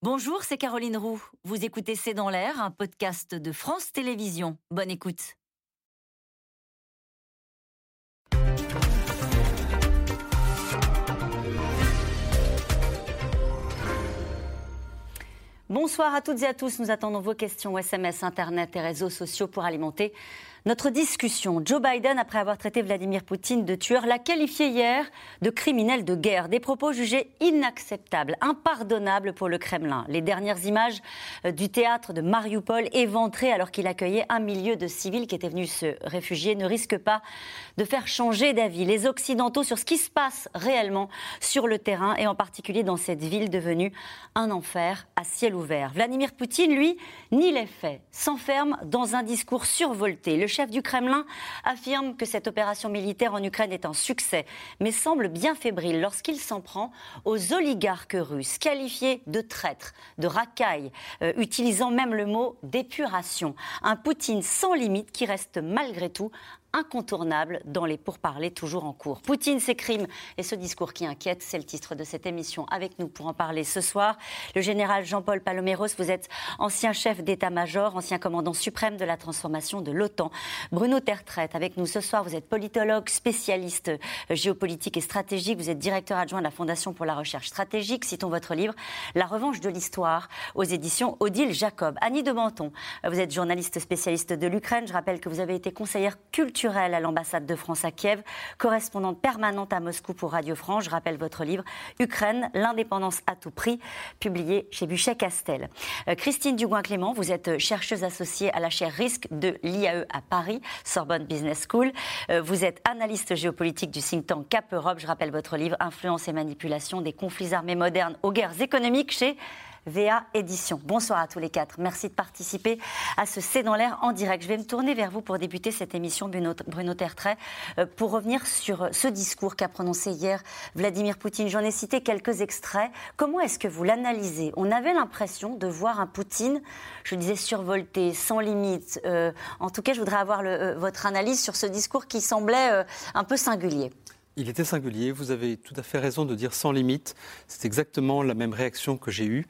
Bonjour, c'est Caroline Roux. Vous écoutez C'est dans l'air, un podcast de France Télévisions. Bonne écoute. Bonsoir à toutes et à tous. Nous attendons vos questions SMS, Internet et réseaux sociaux pour alimenter notre discussion, Joe Biden, après avoir traité Vladimir Poutine de tueur, l'a qualifié hier de criminel de guerre. Des propos jugés inacceptables, impardonnables pour le Kremlin. Les dernières images euh, du théâtre de Mariupol éventré alors qu'il accueillait un milieu de civils qui étaient venus se réfugier ne risquent pas de faire changer d'avis les Occidentaux sur ce qui se passe réellement sur le terrain et en particulier dans cette ville devenue un enfer à ciel ouvert. Vladimir Poutine, lui, nie les faits, s'enferme dans un discours survolté. Chef du Kremlin affirme que cette opération militaire en Ukraine est un succès, mais semble bien fébrile lorsqu'il s'en prend aux oligarques russes, qualifiés de traîtres, de racailles, euh, utilisant même le mot d'épuration. Un Poutine sans limite qui reste malgré tout incontournable dans les pourparlers toujours en cours. Poutine, ses crimes et ce discours qui inquiète, c'est le titre de cette émission. Avec nous pour en parler ce soir, le général Jean-Paul Paloméros, vous êtes ancien chef d'état-major, ancien commandant suprême de la transformation de l'OTAN. Bruno Tertret, avec nous ce soir, vous êtes politologue, spécialiste géopolitique et stratégique, vous êtes directeur adjoint de la Fondation pour la recherche stratégique. Citons votre livre La revanche de l'histoire aux éditions Odile Jacob. Annie de Menton, vous êtes journaliste spécialiste de l'Ukraine. Je rappelle que vous avez été conseillère culturelle à l'ambassade de France à Kiev, correspondante permanente à Moscou pour Radio France. Je rappelle votre livre Ukraine, l'indépendance à tout prix, publié chez Buchet-Castel. Euh, Christine Dugouin-Clément, vous êtes chercheuse associée à la chaire risque de l'IAE à Paris, Sorbonne Business School. Euh, vous êtes analyste géopolitique du think tank Cap Europe. Je rappelle votre livre Influence et manipulation des conflits armés modernes aux guerres économiques chez VA Édition. Bonsoir à tous les quatre. Merci de participer à ce C'est dans l'air en direct. Je vais me tourner vers vous pour débuter cette émission, Bruno, Bruno Tertrais, euh, pour revenir sur ce discours qu'a prononcé hier Vladimir Poutine. J'en ai cité quelques extraits. Comment est-ce que vous l'analysez? On avait l'impression de voir un Poutine, je disais, survolté, sans limite. Euh, en tout cas, je voudrais avoir euh, votre analyse sur ce discours qui semblait un peu singulier. Il était singulier, vous avez tout à fait raison de dire sans limite. C'est exactement la même réaction que j'ai eue.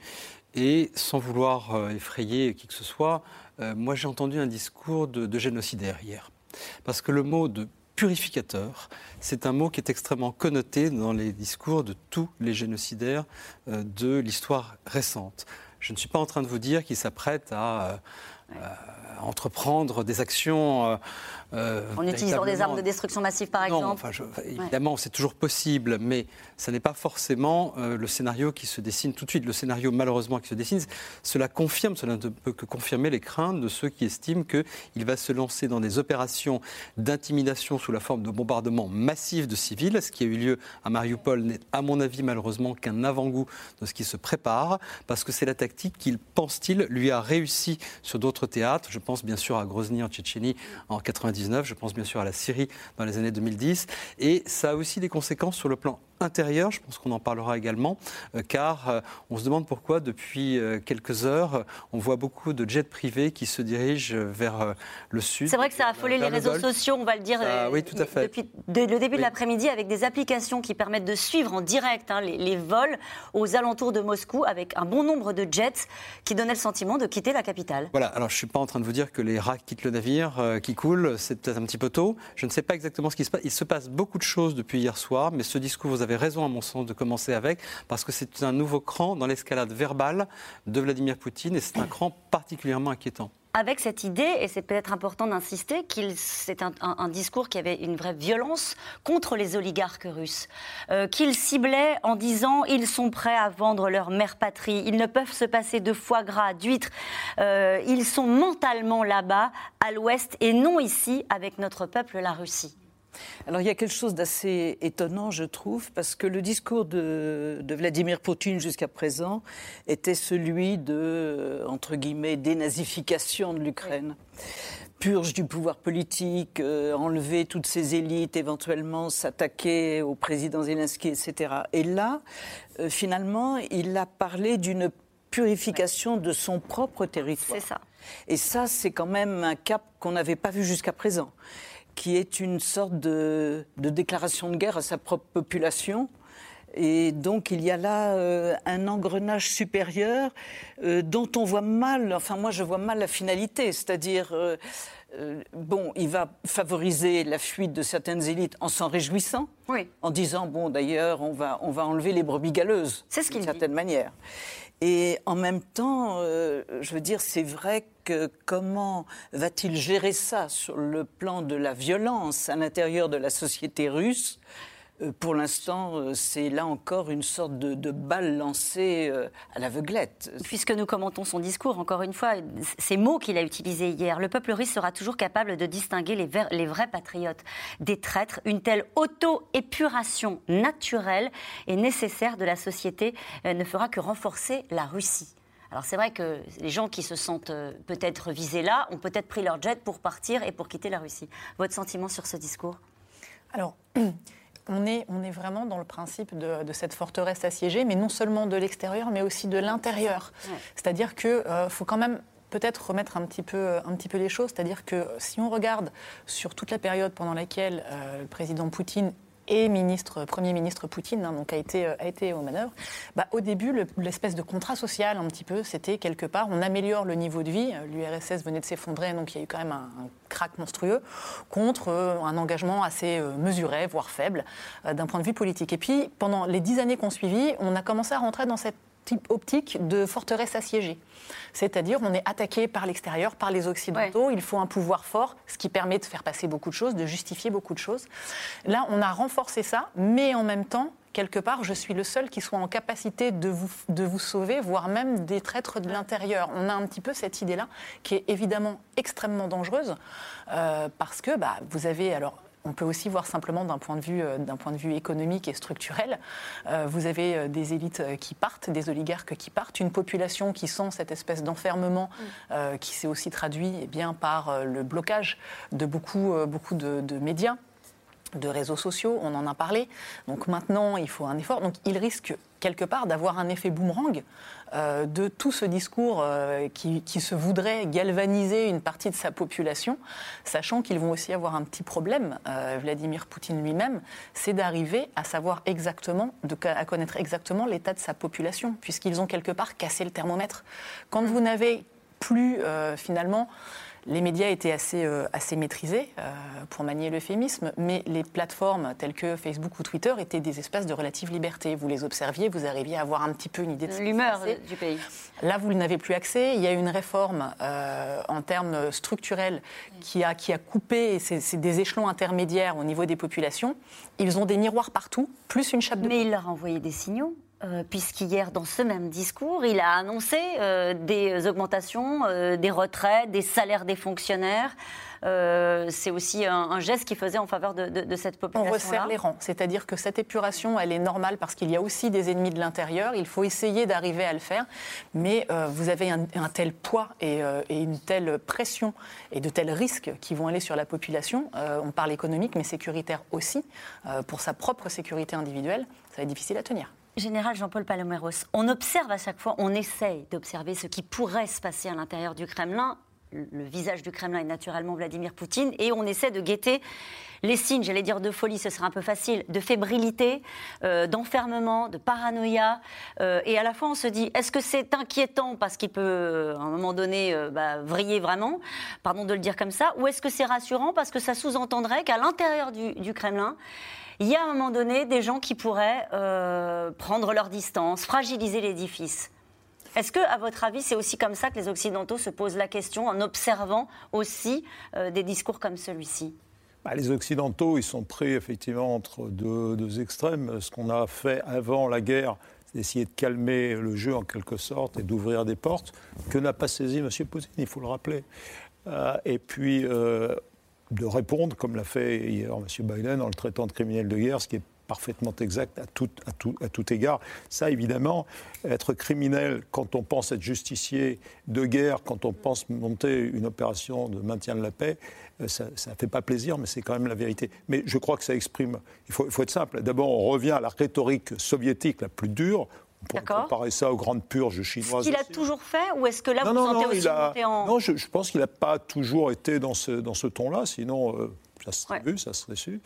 Et sans vouloir euh, effrayer qui que ce soit, euh, moi j'ai entendu un discours de, génocidaire hier. Parce que le mot de purificateur, c'est un mot qui est extrêmement connoté dans les discours de tous les génocidaires euh, de l'histoire récente. Je ne suis pas en train de vous dire qu'il s'apprête à entreprendre des actions euh, en utilisant des armes de destruction massive, par exemple enfin, Évidemment, c'est toujours possible, mais ce n'est pas forcément euh, le scénario qui se dessine tout de suite. Le scénario, malheureusement, qui se dessine, cela confirme, cela ne peut que confirmer les craintes de ceux qui estiment qu'il va se lancer dans des opérations d'intimidation sous la forme de bombardements massifs de civils. Ce qui a eu lieu à Mariupol n'est, à mon avis, malheureusement, qu'un avant-goût de ce qui se prépare, parce que c'est la tactique qu'il, pense-t-il, lui a réussi sur d'autres théâtres. Je pense bien sûr à Grozny en Tchétchénie en 90 je pense bien sûr à la Syrie dans les années 2010. Et ça a aussi des conséquences sur le plan intérieur, je pense qu'on en parlera également, euh, car euh, on se demande pourquoi depuis euh, quelques heures, on voit beaucoup de jets privés qui se dirigent vers le sud. C'est vrai que ça a affolé les réseaux sociaux, on va le dire, oui, tout à fait. depuis le début de l'après-midi, avec des applications qui permettent de suivre en direct hein, les, vols aux alentours de Moscou, avec un bon nombre de jets qui donnaient le sentiment de quitter la capitale. Voilà, alors je ne suis pas en train de vous dire que les rats quittent le navire, qui coule, c'est peut-être un petit peu tôt. Je ne sais pas exactement ce qui se passe. Il se passe beaucoup de choses depuis hier soir, mais ce discours, vous avez raison à mon sens de commencer avec, parce que c'est un nouveau cran dans l'escalade verbale de Vladimir Poutine, et c'est un cran particulièrement inquiétant avec cette idée, et c'est peut-être important d'insister, qu'il c'est un, discours qui avait une vraie violence contre les oligarques russes, euh, qu'il ciblait en disant ils sont prêts à vendre leur mère patrie, ils ne peuvent se passer de foie gras, d'huîtres, euh, ils sont mentalement là-bas, à l'ouest, et non ici avec notre peuple, la Russie. Alors il y a quelque chose d'assez étonnant, je trouve, parce que le discours de, Vladimir Poutine jusqu'à présent était celui de, euh, entre guillemets, dénazification de l'Ukraine. Purge du pouvoir politique, euh, enlever toutes ces élites, éventuellement s'attaquer au président Zelensky, etc. Et là, euh, finalement, il a parlé d'une purification de son propre territoire. C'est ça. Et ça, c'est quand même un cap qu'on n'avait pas vu jusqu'à présent qui est une sorte de, déclaration de guerre à sa propre population. Et donc il y a là euh, un engrenage supérieur euh, dont on voit mal, enfin moi je vois mal la finalité, c'est-à-dire... Euh, bon, il va favoriser la fuite de certaines élites en s'en réjouissant, en disant bon d'ailleurs on va on va enlever les brebis galeuses, d'une certaine manière. Et en même temps, je veux dire, c'est vrai que comment va-t-il gérer ça sur le plan de la violence à l'intérieur de la société russe euh, pour l'instant, euh, c'est là encore une sorte de, balle lancée euh, à l'aveuglette. Puisque nous commentons son discours, encore une fois, ces mots qu'il a utilisés hier, le peuple russe sera toujours capable de distinguer les, les vrais patriotes des traîtres. Une telle auto-épuration naturelle et nécessaire de la société ne fera que renforcer la Russie. Alors c'est vrai que les gens qui se sentent peut-être visés là ont peut-être pris leur jet pour partir et pour quitter la Russie. Votre sentiment sur ce discours? Alors, on est, on est vraiment dans le principe de, cette forteresse assiégée, mais non seulement de l'extérieur, mais aussi de l'intérieur. C'est-à-dire qu'il euh, faut quand même peut-être remettre un petit, peu, un petit peu les choses. C'est-à-dire que si on regarde sur toute la période pendant laquelle euh, le président Poutine et ministre, Premier ministre Poutine, hein, donc a été, a été aux manœuvres, bah, au début, l'espèce de contrat social, un petit peu, c'était quelque part, on améliore le niveau de vie. L'URSS venait de s'effondrer, donc il y a eu quand même un, crack monstrueux, contre euh, un engagement assez euh, mesuré, voire faible, euh, d'un point de vue politique. Et puis, pendant les dix années qu'on suivi, on a commencé à rentrer dans cette optique de forteresse assiégée. C'est-à-dire, on est attaqué par l'extérieur, par les Occidentaux. Il faut un pouvoir fort, ce qui permet de faire passer beaucoup de choses, de justifier beaucoup de choses. Là, on a renforcé ça, mais en même temps, quelque part, je suis le seul qui soit en capacité de vous, de vous sauver, voire même des traîtres de l'intérieur. On a un petit peu cette idée-là, qui est évidemment extrêmement dangereuse, euh, parce que bah, vous avez alors on peut aussi voir simplement d'un point, de vue, euh, point de vue économique et structurel. Euh, vous avez euh, des élites qui partent, des oligarques qui partent, une population qui sent cette espèce d'enfermement mm. qui s'est aussi traduit eh bien, par le blocage de beaucoup, beaucoup de médias de réseaux sociaux, on en a parlé. Donc maintenant, il faut un effort. Donc il risque quelque part d'avoir un effet boomerang euh, de tout ce discours euh, qui, se voudrait galvaniser une partie de sa population, sachant qu'ils vont aussi avoir un petit problème, euh, Vladimir Poutine lui-même, c'est d'arriver à savoir exactement, à connaître exactement l'état de sa population, puisqu'ils ont quelque part cassé le thermomètre. Quand vous n'avez plus finalement les médias étaient assez, euh, assez maîtrisés, euh, pour manier l'euphémisme, mais les plateformes telles que Facebook ou Twitter étaient des espaces de relative liberté. Vous les observiez, vous arriviez à avoir un petit peu une idée de l'humeur du pays. Là, vous n'avez plus accès. Il y a une réforme euh, en termes structurels qui a, qui a coupé c'est des échelons intermédiaires au niveau des populations. Ils ont des miroirs partout, plus une chape de. Mais il leur a envoyé des signaux. Euh, puisqu'hier, dans ce même discours, il a annoncé euh, des augmentations, euh, des retraites, des salaires des fonctionnaires. c'est aussi un, geste qu'il faisait en faveur de, cette population. On resserre les rangs, c'est-à-dire que cette épuration, elle est normale parce qu'il y a aussi des ennemis de l'intérieur. Il faut essayer d'arriver à le faire, mais vous avez un, tel poids et, et, une telle pression et de tels risques qui vont aller sur la population. on parle économique, mais sécuritaire aussi, pour sa propre sécurité individuelle. Ça va être difficile à tenir. Général Jean-Paul Paloméros, on observe à chaque fois, on essaye d'observer ce qui pourrait se passer à l'intérieur du Kremlin. Le visage du Kremlin est naturellement Vladimir Poutine et on essaie de guetter les signes, j'allais dire de folie, ce serait un peu facile, de fébrilité, euh, d'enfermement, de paranoïa. Euh, et à la fois, on se dit, est-ce que c'est inquiétant parce qu'il peut, à un moment donné, euh, bah, vriller vraiment, pardon de le dire comme ça, ou est-ce que c'est rassurant parce que ça sous-entendrait qu'à l'intérieur du Kremlin, il y a à un moment donné des gens qui pourraient euh, prendre leur distance, fragiliser l'édifice. Est-ce que, à votre avis, c'est aussi comme ça que les Occidentaux se posent la question en observant aussi euh, des discours comme celui-ci? Bah, les Occidentaux, ils sont pris effectivement entre deux, extrêmes. Ce qu'on a fait avant la guerre, c'est d'essayer de calmer le jeu en quelque sorte et d'ouvrir des portes que n'a pas saisi M. Poutine, il faut le rappeler. Euh, et puis, de répondre, comme l'a fait hier M. Biden, en le traitant de criminel de guerre, ce qui est parfaitement exact à tout, à, tout, à tout, égard. Ça, évidemment, être criminel quand on pense être justicier de guerre, quand on pense monter une opération de maintien de la paix, euh, ça ne fait pas plaisir, mais c'est quand même la vérité. Mais je crois que ça exprime, il faut, il faut être simple, d'abord on revient à la rhétorique soviétique la plus dure, pour comparer ça aux grandes purges chinoises. Est-ce qu'il a toujours fait ou est-ce que là vous non, sentez aussi Non, je, pense qu'il n'a pas toujours été dans ce, dans ce ton-là, sinon euh, Ça serait vu, ça serait su.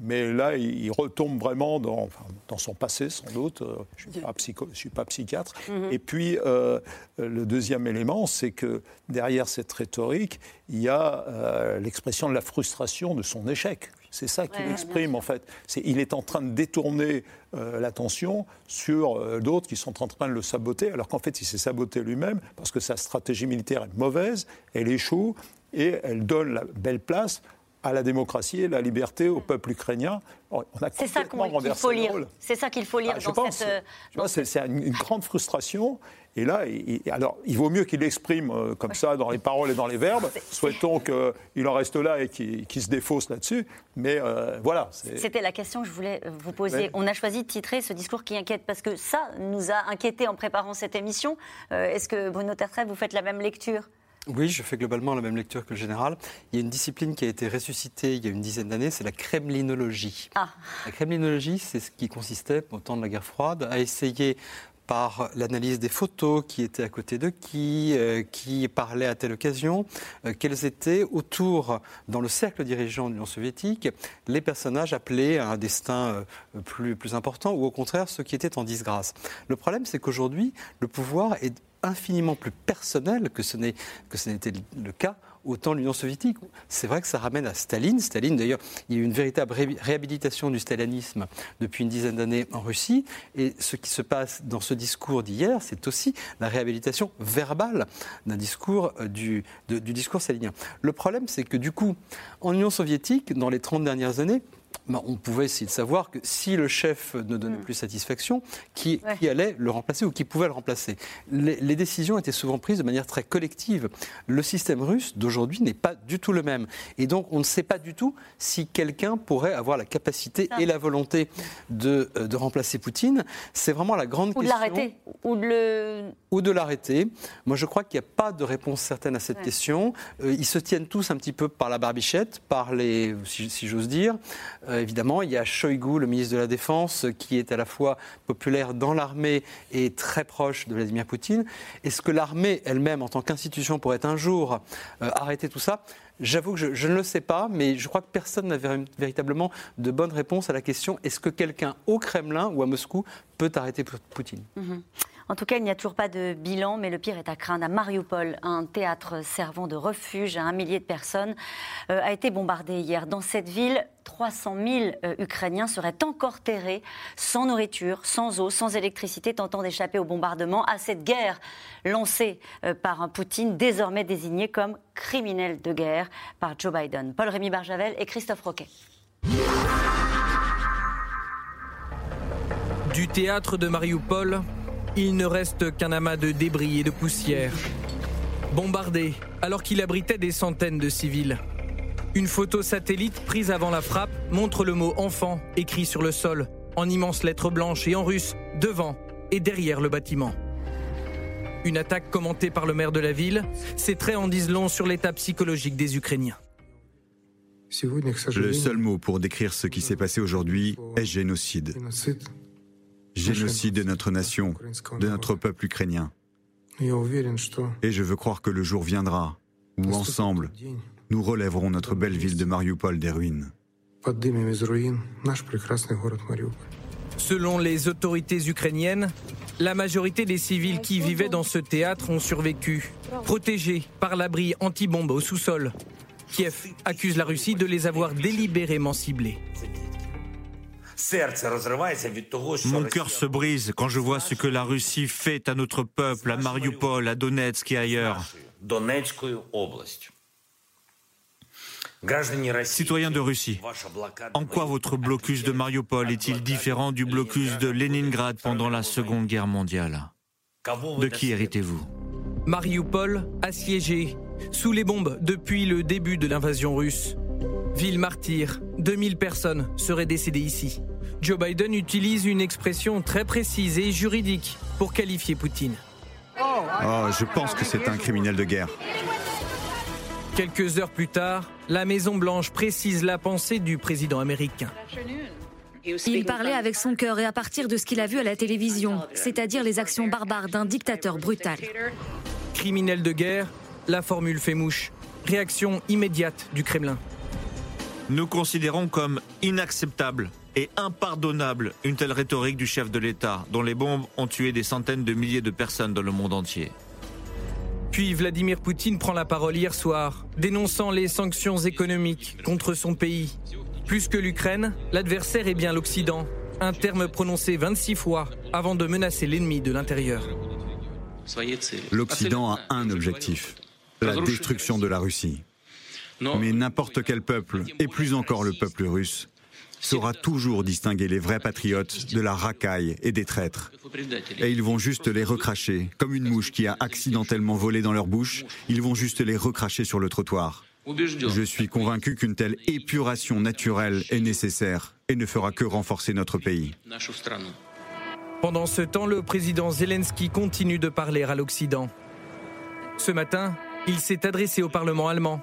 Mais là, il, retombe vraiment dans, dans, son passé, sans doute. Euh, je ne suis, suis, pas psychiatre. Mhm. Et puis, euh, le deuxième élément, c'est que derrière cette rhétorique, il y a euh, l'expression de la frustration de son échec. C'est ça qu'il exprime en fait. il est en train de détourner l'attention sur d'autres qui sont en train de le saboter, alors qu'en fait il s'est saboté lui-même parce que sa stratégie militaire est mauvaise, elle échoue et elle donne la belle place à la démocratie et la liberté au peuple ukrainien. C'est ça qu'il faut lire. C'est ça qu'il faut lire dans cette. C'est une, grande frustration. Et là, il, alors, il vaut mieux qu'il l'exprime euh, comme ça dans les paroles et dans les verbes. Souhaitons qu'il en reste là et qu'il se défausse là-dessus. Mais euh, voilà. C'était la question que je voulais euh, vous poser. On a choisi de titrer ce discours qui inquiète parce que ça nous a inquiétés en préparant cette émission. Est-ce que Bruno Tertrais, vous faites la même lecture? Oui, je fais globalement la même lecture que le général. Il y a une discipline qui a été ressuscitée il y a une dizaine d'années, c'est la kremlinologie. Ah. La kremlinologie, c'est ce qui consistait, au temps de la guerre froide, à essayer par l'analyse des photos, qui étaient à côté de qui, euh, qui parlait à telle occasion, euh, quels étaient autour, dans le cercle dirigeant de l'Union soviétique, les personnages appelés à un destin euh, plus, plus important, ou au contraire ceux qui étaient en disgrâce. Le problème, c'est qu'aujourd'hui, le pouvoir est infiniment plus personnel que ce n'était le cas au temps de l'Union soviétique. C'est vrai que ça ramène à Staline. Staline, d'ailleurs, il y a eu une véritable réhabilitation du stalinisme depuis une dizaine d'années en Russie. Et ce qui se passe dans ce discours d'hier, c'est aussi la réhabilitation verbale d'un discours euh, du, du discours stalinien. Le problème, c'est que du coup, en Union soviétique, dans les 30 dernières années, bah, on pouvait essayer de savoir que si le chef ne donnait hmm. plus satisfaction, qui, allait le remplacer ou qui pouvait le remplacer. Les, décisions étaient souvent prises de manière très collective. Le système russe d'aujourd'hui n'est pas du tout le même. Et donc, on ne sait pas du tout si quelqu'un pourrait avoir la capacité et la volonté de, euh, de remplacer Poutine. C'est vraiment la grande question. Ou de l'arrêter. Ou de le... Ou de l'arrêter. Moi, je crois qu'il n'y a pas de réponse certaine à cette question. Euh, ils se tiennent tous un petit peu par la barbichette, par les, si, si j'ose dire. Euh, évidemment, il y a Shoigu, le ministre de la Défense, qui est à la fois populaire dans l'armée et très proche de Vladimir Poutine. Est-ce que l'armée elle-même, en tant qu'institution, pourrait un jour euh, arrêter tout ça? J'avoue que je, ne le sais pas, mais je crois que personne n'a véritablement de bonne réponse à la question est-ce que quelqu'un au Kremlin ou à Moscou peut arrêter Poutine? Mhm. En tout cas, il n'y a toujours pas de bilan, mais le pire est à craindre. À Mariupol, un théâtre servant de refuge à un millier de personnes euh, a été bombardé hier. Dans cette ville, 300 000 euh, Ukrainiens seraient encore terrés, sans nourriture, sans eau, sans électricité, tentant d'échapper au bombardement, à cette guerre lancée euh, par un Poutine désormais désigné comme criminel de guerre par Joe Biden. Paul-Rémy Barjavel et Christophe Roquet. Du théâtre de Mariupol il ne reste qu'un amas de débris et de poussière. Bombardé alors qu'il abritait des centaines de civils. Une photo satellite prise avant la frappe montre le mot enfant écrit sur le sol, en immenses lettres blanches et en russe, devant et derrière le bâtiment. Une attaque commentée par le maire de la ville, ses traits en disent long sur l'état psychologique des Ukrainiens. Le seul mot pour décrire ce qui s'est passé aujourd'hui est génocide génocide de notre nation, de notre peuple ukrainien. Et je veux croire que le jour viendra où, ensemble, nous relèverons notre belle ville de Mariupol des ruines. Selon les autorités ukrainiennes, la majorité des civils qui vivaient dans ce théâtre ont survécu, protégés par l'abri anti-bombe au sous-sol. Kiev accuse la Russie de les avoir délibérément ciblés. Mon cœur se brise quand je vois ce que la Russie fait à notre peuple, à Mariupol, à Donetsk et ailleurs. Citoyens de Russie, en quoi votre blocus de Mariupol est-il différent du blocus de Leningrad pendant la Seconde Guerre mondiale? De qui héritez-vous? Mariupol assiégé, sous les bombes depuis le début de l'invasion russe. Ville martyre, 2000 personnes seraient décédées ici. Joe Biden utilise une expression très précise et juridique pour qualifier Poutine. Oh, je pense que c'est un criminel de guerre. Quelques heures plus tard, la Maison-Blanche précise la pensée du président américain. Il parlait avec son cœur et à partir de ce qu'il a vu à la télévision, c'est-à-dire les actions barbares d'un dictateur brutal. Criminel de guerre, la formule fait mouche. Réaction immédiate du Kremlin. Nous considérons comme inacceptable et impardonnable une telle rhétorique du chef de l'État, dont les bombes ont tué des centaines de milliers de personnes dans le monde entier. Puis Vladimir Poutine prend la parole hier soir, dénonçant les sanctions économiques contre son pays. Plus que l'Ukraine, l'adversaire est bien l'Occident, un terme prononcé 26 fois avant de menacer l'ennemi de l'intérieur. L'Occident a un objectif, la destruction de la Russie. Mais n'importe quel peuple, et plus encore le peuple russe, saura toujours distinguer les vrais patriotes de la racaille et des traîtres. Et ils vont juste les recracher, comme une mouche qui a accidentellement volé dans leur bouche, ils vont juste les recracher sur le trottoir. Je suis convaincu qu'une telle épuration naturelle est nécessaire et ne fera que renforcer notre pays. Pendant ce temps, le président Zelensky continue de parler à l'Occident. Ce matin, il s'est adressé au Parlement allemand,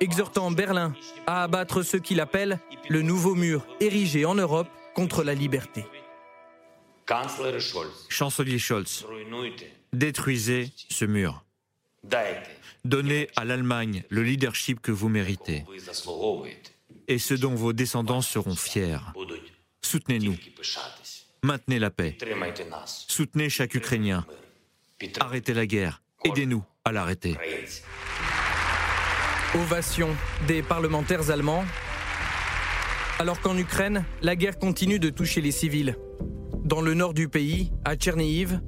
exhortant Berlin à abattre ce qu'il appelle le nouveau mur érigé en Europe contre la liberté. Chancelier Scholz, détruisez ce mur. Donnez à l'Allemagne le leadership que vous méritez et ce dont vos descendants seront fiers. Soutenez-nous. Maintenez la paix. Soutenez chaque Ukrainien. Arrêtez la guerre. Aidez-nous à l'arrêter. Ovation des parlementaires allemands. Alors qu'en Ukraine, la guerre continue de toucher les civils. Dans le nord du pays, à Tchernihiv,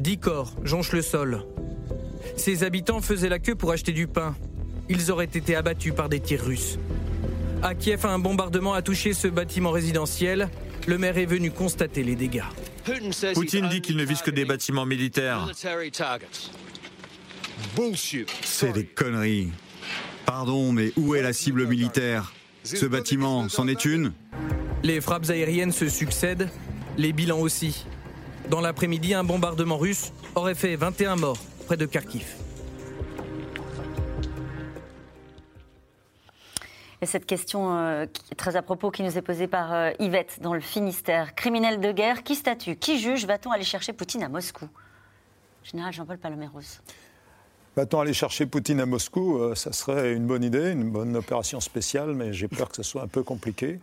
dix corps jonchent le sol. Ses habitants faisaient la queue pour acheter du pain. Ils auraient été abattus par des tirs russes. À Kiev, un bombardement a touché ce bâtiment résidentiel. Le maire est venu constater les dégâts. Poutine dit qu'il ne vise que des bâtiments militaires. C'est des conneries. Pardon, mais où est la cible militaire? Ce bâtiment, c'en est une? Les frappes aériennes se succèdent, les bilans aussi. Dans l'après-midi, un bombardement russe aurait fait 21 morts près de Kharkiv. Et cette question euh, très à propos qui nous est posée par euh, Yvette dans le Finistère. Criminel de guerre, qui statue? Qui juge? Va-t-on aller chercher Poutine à Moscou? Général Jean-Paul Paloméros. Va-t-on aller chercher Poutine à Moscou euh, Ça serait une bonne idée, une bonne opération spéciale, mais j'ai peur que ce soit un peu compliqué.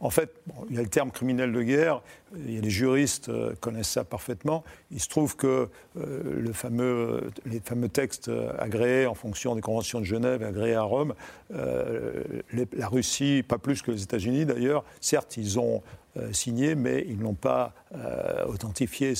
En fait, il y a le terme criminel de guerre, il y a les juristes euh, connaissent ça parfaitement. Il se trouve que euh, le fameux, les fameux textes euh, agréés en fonction des conventions de Genève, agréés à Rome, la Russie, pas plus que les États-Unis d'ailleurs, certes, ils ont signé, mais ils n'ont pas authentifié,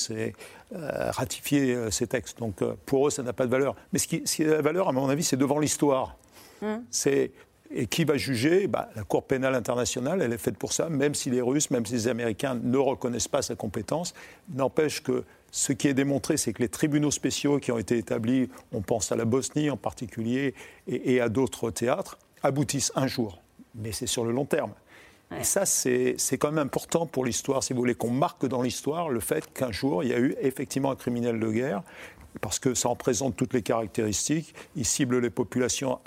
ratifié ces textes. Donc pour eux, ça n'a pas de valeur. Mais ce qui, ce qui a de la valeur, à mon avis, c'est devant l'histoire. Hum. C'est et qui va juger? Bah, La Cour pénale internationale, elle est faite pour ça, même si les Russes, même si les Américains ne reconnaissent pas sa compétence. N'empêche que ce qui est démontré, c'est que les tribunaux spéciaux qui ont été établis, on pense à la Bosnie en particulier et, à d'autres théâtres, aboutissent un jour. Mais c'est sur le long terme. Et ça, c'est quand même important pour l'histoire, si vous voulez, qu'on marque dans l'histoire le fait qu'un jour, il y a eu effectivement un criminel de guerre parce que ça en présente toutes les caractéristiques. Il cible les populations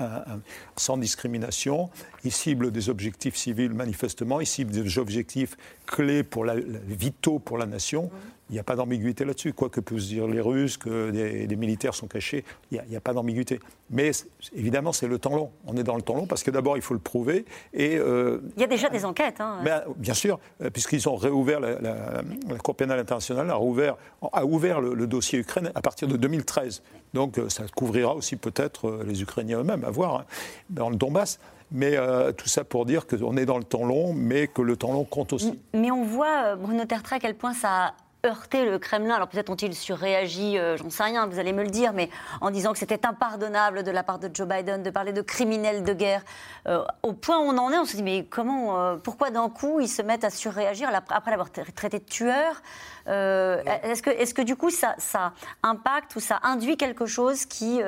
sans discrimination, il cible des objectifs civils manifestement, il cible des objectifs clés pour la, vitaux pour la nation. Il n'y a pas d'ambiguïté là-dessus. Quoi que puissent dire les Russes, que des, militaires sont cachés, il n'y a, pas d'ambiguïté. Mais évidemment, c'est le temps long. On est dans le temps long parce que d'abord, il faut le prouver. Et, euh, il y a déjà des enquêtes. Hein. bien sûr, euh, puisqu'ils ont réouvert, la, Cour pénale internationale a, rouvert, a ouvert le, dossier Ukraine à partir de 2013. Donc euh, ça couvrira aussi peut-être les Ukrainiens eux-mêmes, à voir, hein, dans le Donbass. Mais tout ça pour dire qu'on est dans le temps long, mais que le temps long compte aussi. Mais on voit, Bruno Tertre, à quel point ça heurter le Kremlin. Alors peut-être ont-ils surréagi, euh, j'en sais rien, vous allez me le dire, mais en disant que c'était impardonnable de la part de Joe Biden de parler de criminels de guerre. Euh, au point où on en est, on se dit mais comment, euh, pourquoi d'un coup ils se mettent à surréagir après l'avoir traité de tueur Est-ce que, est que du coup ça, ça, impacte ou ça induit quelque chose qui,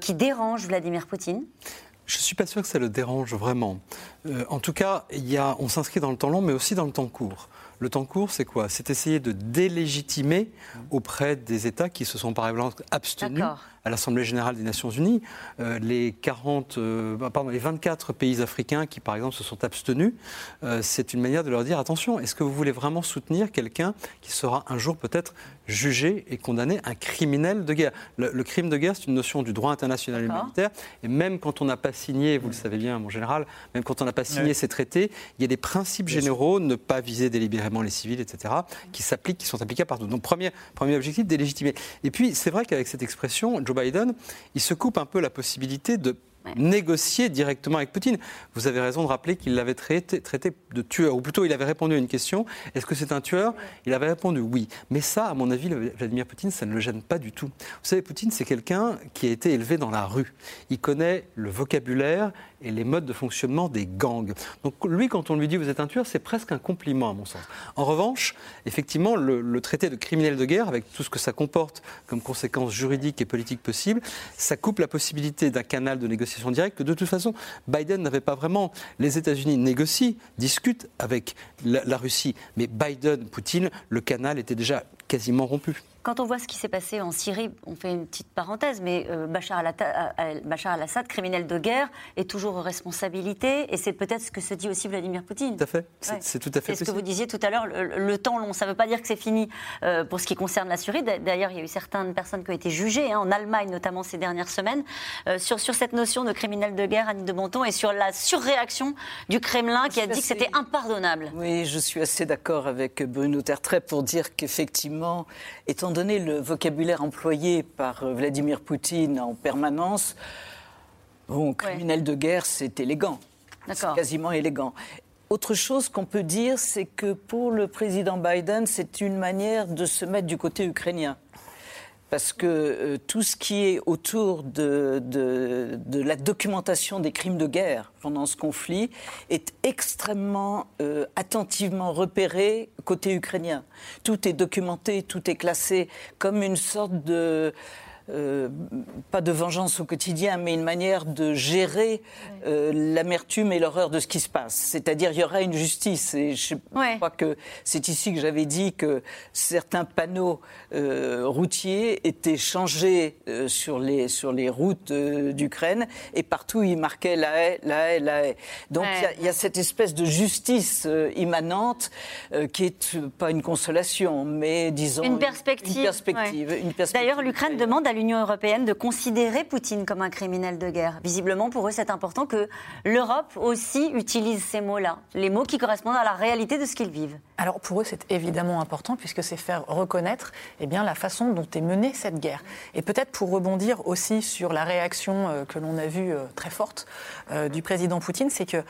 qui dérange Vladimir Poutine? Je ne suis pas sûr que ça le dérange vraiment. en tout cas, il y a, on s'inscrit dans le temps long, mais aussi dans le temps court. Le temps court, c'est quoi? C'est essayer de délégitimer auprès des États qui se sont par exemple abstenus à l'Assemblée générale des Nations Unies, les 40, bah, pardon, les 24 pays africains qui, par exemple, se sont abstenus, c'est une manière de leur dire attention, est-ce que vous voulez vraiment soutenir quelqu'un qui sera un jour peut-être jugé et condamné un criminel de guerre? Le, crime de guerre, c'est une notion du droit international humanitaire, et même quand on n'a pas signé, vous le savez bien, mon général, même quand on n'a pas signé ces traités, il y a des principes généraux, ne pas viser délibérément les civils, etc., qui s'appliquent, qui sont applicables partout. Donc premier, premier objectif, délégitimer. Et puis c'est vrai qu'avec cette expression, Joe Biden, il se coupe un peu la possibilité de négocier directement avec Poutine. Vous avez raison de rappeler qu'il l'avait traité, traité, de tueur, ou plutôt il avait répondu à une question, est-ce que c'est un tueur? Il avait répondu oui. Mais ça, à mon avis, Vladimir Poutine, ça ne le gêne pas du tout. Vous savez, Poutine, c'est quelqu'un qui a été élevé dans la rue. Il connaît le vocabulaire et les modes de fonctionnement des gangs. Donc lui, quand on lui dit vous êtes un tueur, c'est presque un compliment à mon sens. En revanche, effectivement, le, traité de criminel de guerre, avec tout ce que ça comporte comme conséquences juridiques et politiques possibles, ça coupe la possibilité d'un canal de négociation que de toute façon, Biden n'avait pas vraiment. Les États-Unis négocient, discutent avec la Russie, mais Biden, Poutine, le canal était déjà quasiment rompu. Quand on voit ce qui s'est passé en Syrie, on fait une petite parenthèse, mais euh, Bachar al-Assad, criminel de guerre, est toujours aux responsabilités, et c'est peut-être ce que se dit aussi Vladimir Poutine. Tout à fait, c'est tout à fait. C'est ce que vous disiez tout à l'heure, le, temps long, ça ne veut pas dire que c'est fini euh, pour ce qui concerne la Syrie. D'ailleurs, il y a eu certaines personnes qui ont été jugées, hein, en Allemagne notamment ces dernières semaines, euh, sur, sur cette notion de criminel de guerre, Annie de Bonton, et sur la surréaction du Kremlin qui a dit que c'était impardonnable. Oui, je suis assez d'accord avec Bruno Tertrais pour dire qu'effectivement, étant donné le vocabulaire employé par euh, Vladimir Poutine en permanence, bon, criminel de guerre, c'est élégant. C'est quasiment élégant. Autre chose qu'on peut dire, c'est que pour le président Biden, c'est une manière de se mettre du côté ukrainien parce que euh, tout ce qui est autour de, de, la documentation des crimes de guerre pendant ce conflit est extrêmement euh, attentivement repéré côté ukrainien. Tout est documenté, tout est classé comme une sorte de euh, pas de vengeance au quotidien, mais une manière de gérer euh, l'amertume et l'horreur de ce qui se passe. C'est-à-dire, il y aura une justice. Et je crois que c'est ici que j'avais dit que certains panneaux euh, routiers étaient changés sur, les, sur les routes d'Ukraine, et partout, ils marquaient la haie, la haie, la haie. Donc, il y, a cette espèce de justice immanente qui est pas une consolation, mais disons. Une perspective. Une perspective. perspective. D'ailleurs, l'Ukraine demande à l'Union européenne de considérer Poutine comme un criminel de guerre. Visiblement, pour eux, c'est important que l'Europe aussi utilise ces mots-là, les mots qui correspondent à la réalité de ce qu'ils vivent. Alors pour eux, c'est évidemment important puisque c'est faire reconnaître eh bien, la façon dont est menée cette guerre. Et peut-être pour rebondir aussi sur la réaction euh, que l'on a vue euh, très forte euh, du président Poutine, c'est que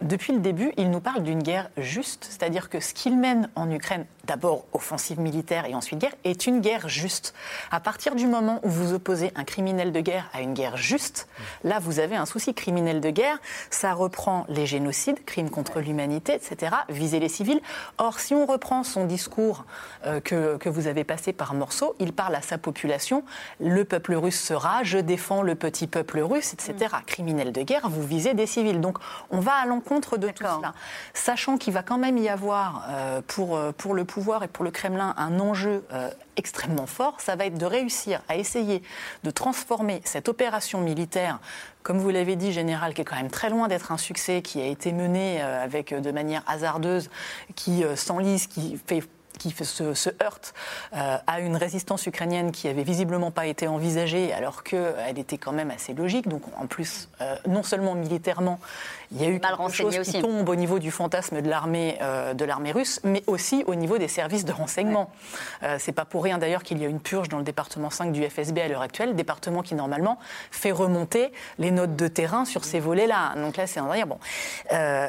depuis le début, il nous parle d'une guerre juste, c'est-à-dire que ce qu'il mène en Ukraine, d'abord offensive militaire et ensuite guerre, est une guerre juste. À partir du moment où vous opposez un criminel de guerre à une guerre juste, là vous avez un souci criminel de guerre, ça reprend les génocides, crimes contre l'humanité, etc., viser les civils. Or, si on reprend son discours euh, que, que vous avez passé par morceaux, il parle à sa population, le peuple russe sera, je défends le petit peuple russe, etc. Mm. Criminel de guerre, vous visez des civils. Donc on va à l'encontre contre de tout cela. Sachant qu'il va quand même y avoir euh, pour, euh, pour le pouvoir et pour le Kremlin un enjeu euh, extrêmement fort, ça va être de réussir à essayer de transformer cette opération militaire, comme vous l'avez dit, général, qui est quand même très loin d'être un succès, qui a été mené avec de manière hasardeuse, qui s'enlise, qui fait qui se, se heurte euh, à une résistance ukrainienne qui avait visiblement pas été envisagée, alors qu'elle était quand même assez logique. Donc, en plus, euh, non seulement militairement, il y a eu Mal quelque chose qui tombe au niveau du fantasme de l'armée euh, de l'armée russe, mais aussi au niveau des services de renseignement. Ouais. C'est pas pour rien d'ailleurs qu'il y a une purge dans le département 5 du FSB à l'heure actuelle, département qui normalement fait remonter les notes de terrain sur ces volets-là. Donc là, c'est un Bon,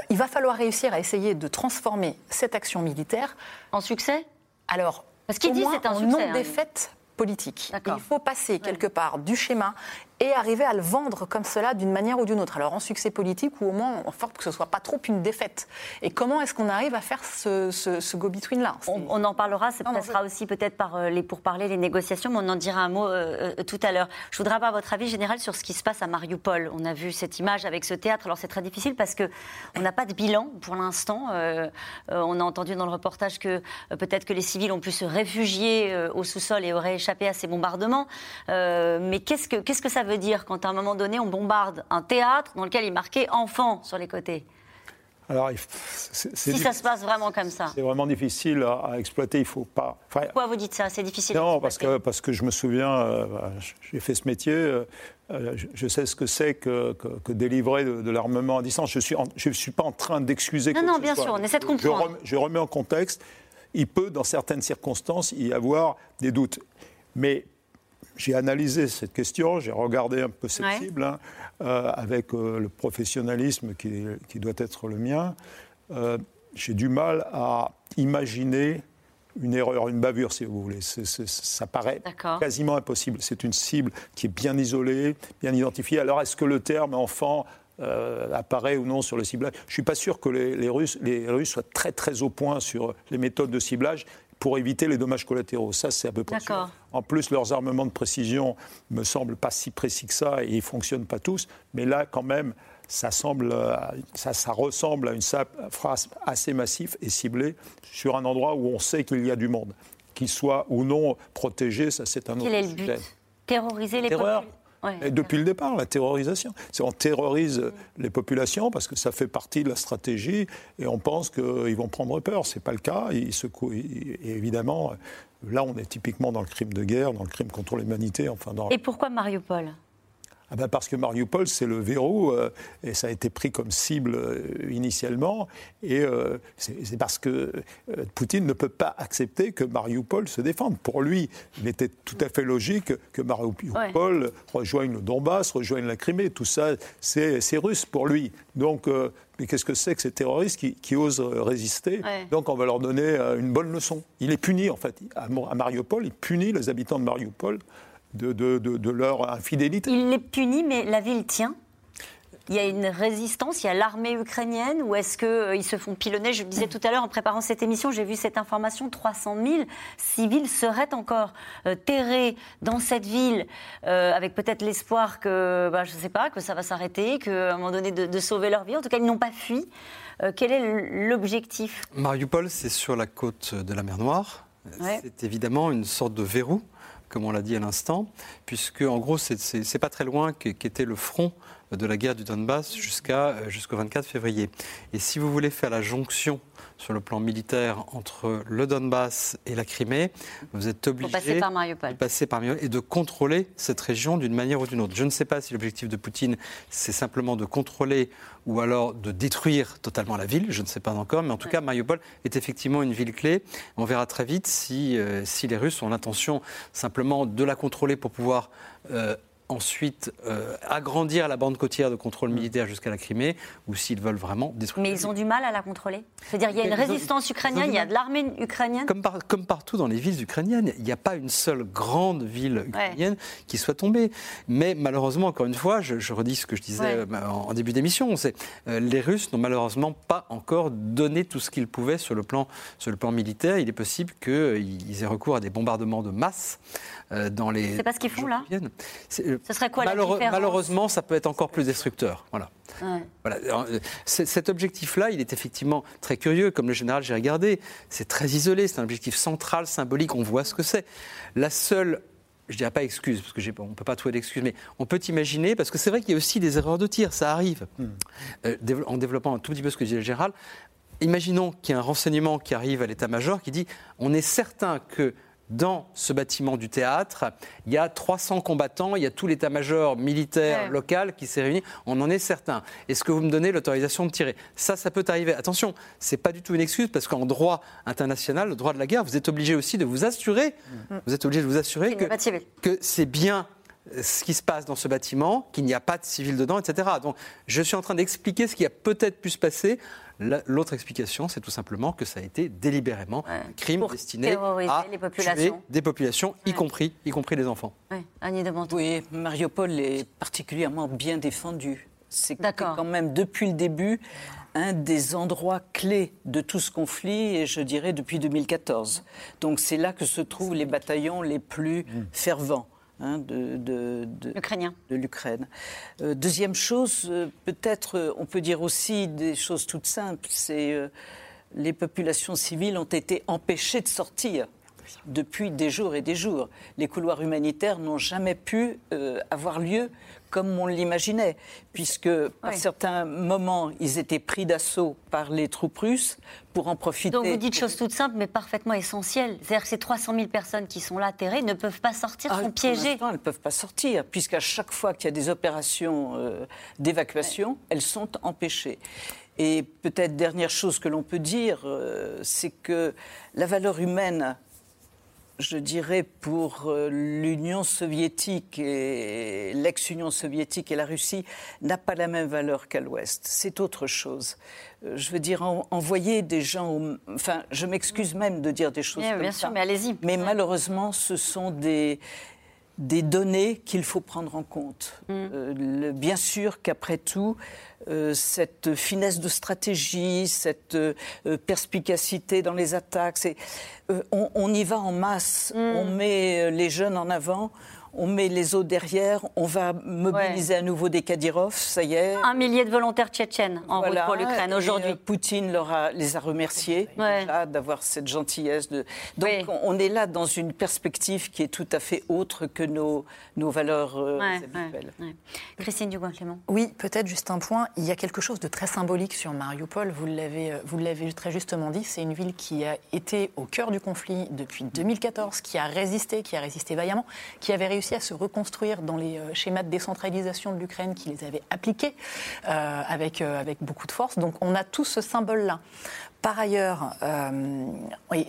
il va falloir réussir à essayer de transformer cette action militaire en succès? Alors, Parce qu'il dit c'est un non-défaite politique. Il faut passer quelque part du schéma et arriver à le vendre comme cela d'une manière ou d'une autre. Alors en succès politique ou au moins en sorte que ce soit pas trop une défaite. Et comment est-ce qu'on arrive à faire ce, ce, go-between-là on, en parlera, ça passera aussi peut-être par euh, les pourparlers, les négociations, mais on en dira un mot euh, euh, tout à l'heure. Je voudrais avoir votre avis général sur ce qui se passe à Mariupol. On a vu cette image avec ce théâtre. Alors c'est très difficile parce qu'on n'a pas de bilan pour l'instant. on a entendu dans le reportage que peut-être que les civils ont pu se réfugier au sous-sol et auraient échappé à ces bombardements. mais qu'est-ce que, qu'est-ce que ça veut dire quand à un moment donné on bombarde un théâtre dans lequel il marquait enfant sur les côtés alors, si ça se passe vraiment comme ça. C'est vraiment difficile à, exploiter. Il faut pas. Pourquoi vous dites ça? C'est difficile. Non, parce que parce que je me souviens, euh, j'ai fait ce métier. Euh, je sais ce que c'est que, que, délivrer de, l'armement à distance. Je suis je suis pas en train d'excuser. Non, non, bien sûr. On essaie de comprendre. je remets en contexte. Il peut, dans certaines circonstances, y avoir des doutes. Mais j'ai analysé cette question, j'ai regardé un peu cette cible, hein, euh, avec euh, le professionnalisme qui, qui, doit être le mien. Euh, j'ai du mal à imaginer une erreur, une bavure, si vous voulez. ça paraît quasiment impossible. C'est une cible qui est bien isolée, bien identifiée. Alors, est-ce que le terme enfant apparaît ou non sur le ciblage? Je ne suis pas sûr que les, les, Russes, les Russes soient très très au point sur les méthodes de ciblage pour éviter les dommages collatéraux. Ça, c'est à peu près sûr. En plus, leurs armements de précision me semblent pas si précis que ça et ils fonctionnent pas tous. Mais là, quand même, ça, semble, ça, ça ressemble à une phrase assez massive et ciblée sur un endroit où on sait qu'il y a du monde. Qu'il soit ou non protégé, ça c'est un autre Quel est le but? Terroriser les populations depuis le départ, la terrorisation. On terrorise les populations parce que ça fait partie de la stratégie et on pense qu'ils vont prendre peur. Ce n'est pas le cas. Ils et évidemment, là, on est typiquement dans le crime de guerre, dans le crime contre l'humanité. Enfin, dans... Et pourquoi Mariupol? Ah ben parce que Mariupol, c'est le verrou, euh, et ça a été pris comme cible euh, initialement, et euh, c'est parce que Poutine ne peut pas accepter que Mariupol se défende. Pour lui, il était tout à fait logique que Mariupol rejoigne le Donbass, rejoigne la Crimée. Tout ça, c'est russe pour lui. Donc, mais qu'est-ce que c'est que ces terroristes qui, osent résister? Donc, on va leur donner une bonne leçon. Il est puni, en fait, à Mariupol, il punit les habitants de Mariupol de, de, de, leur infidélité. Il les punit, mais la ville tient il y a une résistance, il y a l'armée ukrainienne, ou est-ce qu'ils euh, se font pilonner? Je le disais tout à l'heure en préparant cette émission, j'ai vu cette information 300 000 civils seraient encore euh, terrés dans cette ville, euh, avec peut-être l'espoir que, bah, je ne sais pas, que ça va s'arrêter, qu'à un moment donné, de, sauver leur vie. En tout cas, ils n'ont pas fui. quel est l'objectif? Mariupol, c'est sur la côte de la mer Noire. C'est évidemment une sorte de verrou comme on l'a dit à l'instant, puisque en gros, c'est pas très loin qu'était le front de la guerre du Donbass jusqu'à jusqu'au 24 février. Et si vous voulez faire la jonction sur le plan militaire entre le Donbass et la Crimée, vous êtes obligé passer par Mariupol. de passer par Mariupol et de contrôler cette région d'une manière ou d'une autre. Je ne sais pas si l'objectif de Poutine, c'est simplement de contrôler ou alors de détruire totalement la ville, je ne sais pas encore, mais en tout cas, Mariupol est effectivement une ville clé. On verra très vite si, euh, si les Russes ont l'intention simplement de la contrôler pour pouvoir euh, ensuite euh, agrandir la bande côtière de contrôle mm. militaire jusqu'à la Crimée, ou s'ils veulent vraiment détruire. Mais ils ont du mal à la contrôler C'est-à-dire il y a une résistance ukrainienne, il y a de l'armée ukrainienne comme, comme, partout dans les villes ukrainiennes, il n'y a pas une seule grande ville ukrainienne qui soit tombée. Mais malheureusement, encore une fois, je, redis ce que je disais euh, en, début d'émission, c'est euh, les Russes n'ont malheureusement pas encore donné tout ce qu'ils pouvaient sur le plan, sur le plan militaire. Il est possible qu'ils aient recours à des bombardements de masse dans les... C'est pas ce qu'ils font là ce serait quoi la différence Malheureusement, ça peut être encore plus destructeur. Voilà. voilà. Euh, cet objectif-là, il est effectivement très curieux. Comme le général, j'ai regardé. C'est très isolé. C'est un objectif central, symbolique. On voit ce que c'est. La seule je ne dirais pas excuse, parce qu'on ne peut pas trouver d'excuse, mais on peut imaginer, parce que c'est vrai qu'il y a aussi des erreurs de tir, ça arrive. Hmm. Euh, en développant un tout petit peu ce que disait le général, imaginons qu'il y a un renseignement qui arrive à l'état-major qui dit on est certain que dans ce bâtiment du théâtre, il y a 300 combattants, il y a tout l'état-major militaire local qui s'est réuni, on en est certain. Est-ce que vous me donnez l'autorisation de tirer? Ça, ça peut arriver. Attention, c'est pas du tout une excuse parce qu'en droit international, le droit de la guerre, vous êtes obligé aussi de vous assurer, mm. vous êtes obligé de vous assurer que, que c'est bien ce qui se passe dans ce bâtiment, qu'il n'y a pas de civils dedans, etc. Donc je suis en train d'expliquer ce qui a peut-être pu se passer. L'autre explication, c'est tout simplement que ça a été délibérément un crime destiné à les populations. tuer des populations, y, compris, y compris les enfants. Oui, Annie de Oui, Mariupol est particulièrement bien défendu. C'est quand même depuis le début un des endroits clés de tout ce conflit, et je dirais depuis 2014. Donc c'est là que se trouvent les bataillons les plus fervents. Hein, de, de, de l'Ukraine. Euh, deuxième chose, euh, peut-être euh, on peut dire aussi des choses toutes simples, c'est les populations civiles ont été empêchées de sortir depuis des jours et des jours. Les couloirs humanitaires n'ont jamais pu avoir lieu comme on l'imaginait, puisque à certains moments, ils étaient pris d'assaut par les troupes russes pour en profiter. Donc vous dites choses toutes simples, mais parfaitement essentielles. C'est-à-dire que ces 300 000 personnes qui sont là, atterrées, ne peuvent pas sortir, ah, sont piégées. elles ne peuvent pas sortir, puisqu'à chaque fois qu'il y a des opérations euh, d'évacuation, elles sont empêchées. Et peut-être dernière chose que l'on peut dire, euh, c'est que la valeur humaine je dirais, pour euh, l'Union soviétique et l'ex-Union soviétique et la Russie n'a pas la même valeur qu'à l'Ouest. C'est autre chose. Euh, je veux dire, envoyer des gens. Enfin, je m'excuse même de dire des choses bien, comme bien ça. Sûr, mais allez-y. Mais malheureusement, ce sont des, des données qu'il faut prendre en compte. Mm. Euh, bien sûr qu'après tout, euh, cette finesse de stratégie, cette euh, perspicacité dans les attaques, on, y va en masse, mm. on met les jeunes en avant, on met les autres derrière, on va mobiliser à nouveau des Kadyrov, ça y est. Un millier de volontaires tchétchènes en route pour l'Ukraine aujourd'hui. Euh, Poutine leur les a remerciés d'avoir cette gentillesse. De... Donc on est là dans une perspective qui est tout à fait autre que nos, nos valeurs euh, habituelles. Christine Dugoin-Clément. Oui, peut-être juste un point. Il y a quelque chose de très symbolique sur Mariupol. Vous l'avez, euh, vous l'avez très justement dit. C'est une ville qui a été au cœur du conflit depuis 2014, qui a résisté, qui a résisté vaillamment, qui avait réussi à se reconstruire dans les euh, schémas de décentralisation de l'Ukraine qui les avaient appliqués euh, avec, euh, avec beaucoup de force. Donc on a tout ce symbole-là. Par ailleurs, euh,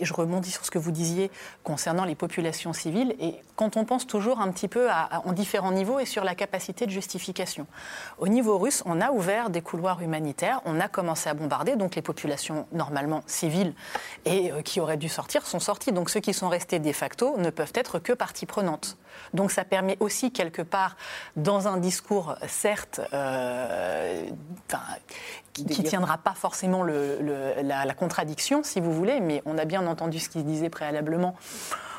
je rebondis sur ce que vous disiez concernant les populations civiles, et quand on pense toujours un petit peu en différents niveaux et sur la capacité de justification. Au niveau russe, on a ouvert des couloirs humanitaires, on a commencé à bombarder, donc les populations normalement civiles et euh, qui auraient dû sortir sont sorties. Donc ceux qui sont restés de facto ne peuvent être que partie prenante. Donc ça permet aussi quelque part, dans un discours certes euh, qui ne tiendra pas forcément le, la, la, contradiction, si vous voulez, mais on a bien entendu ce qu'il disait préalablement.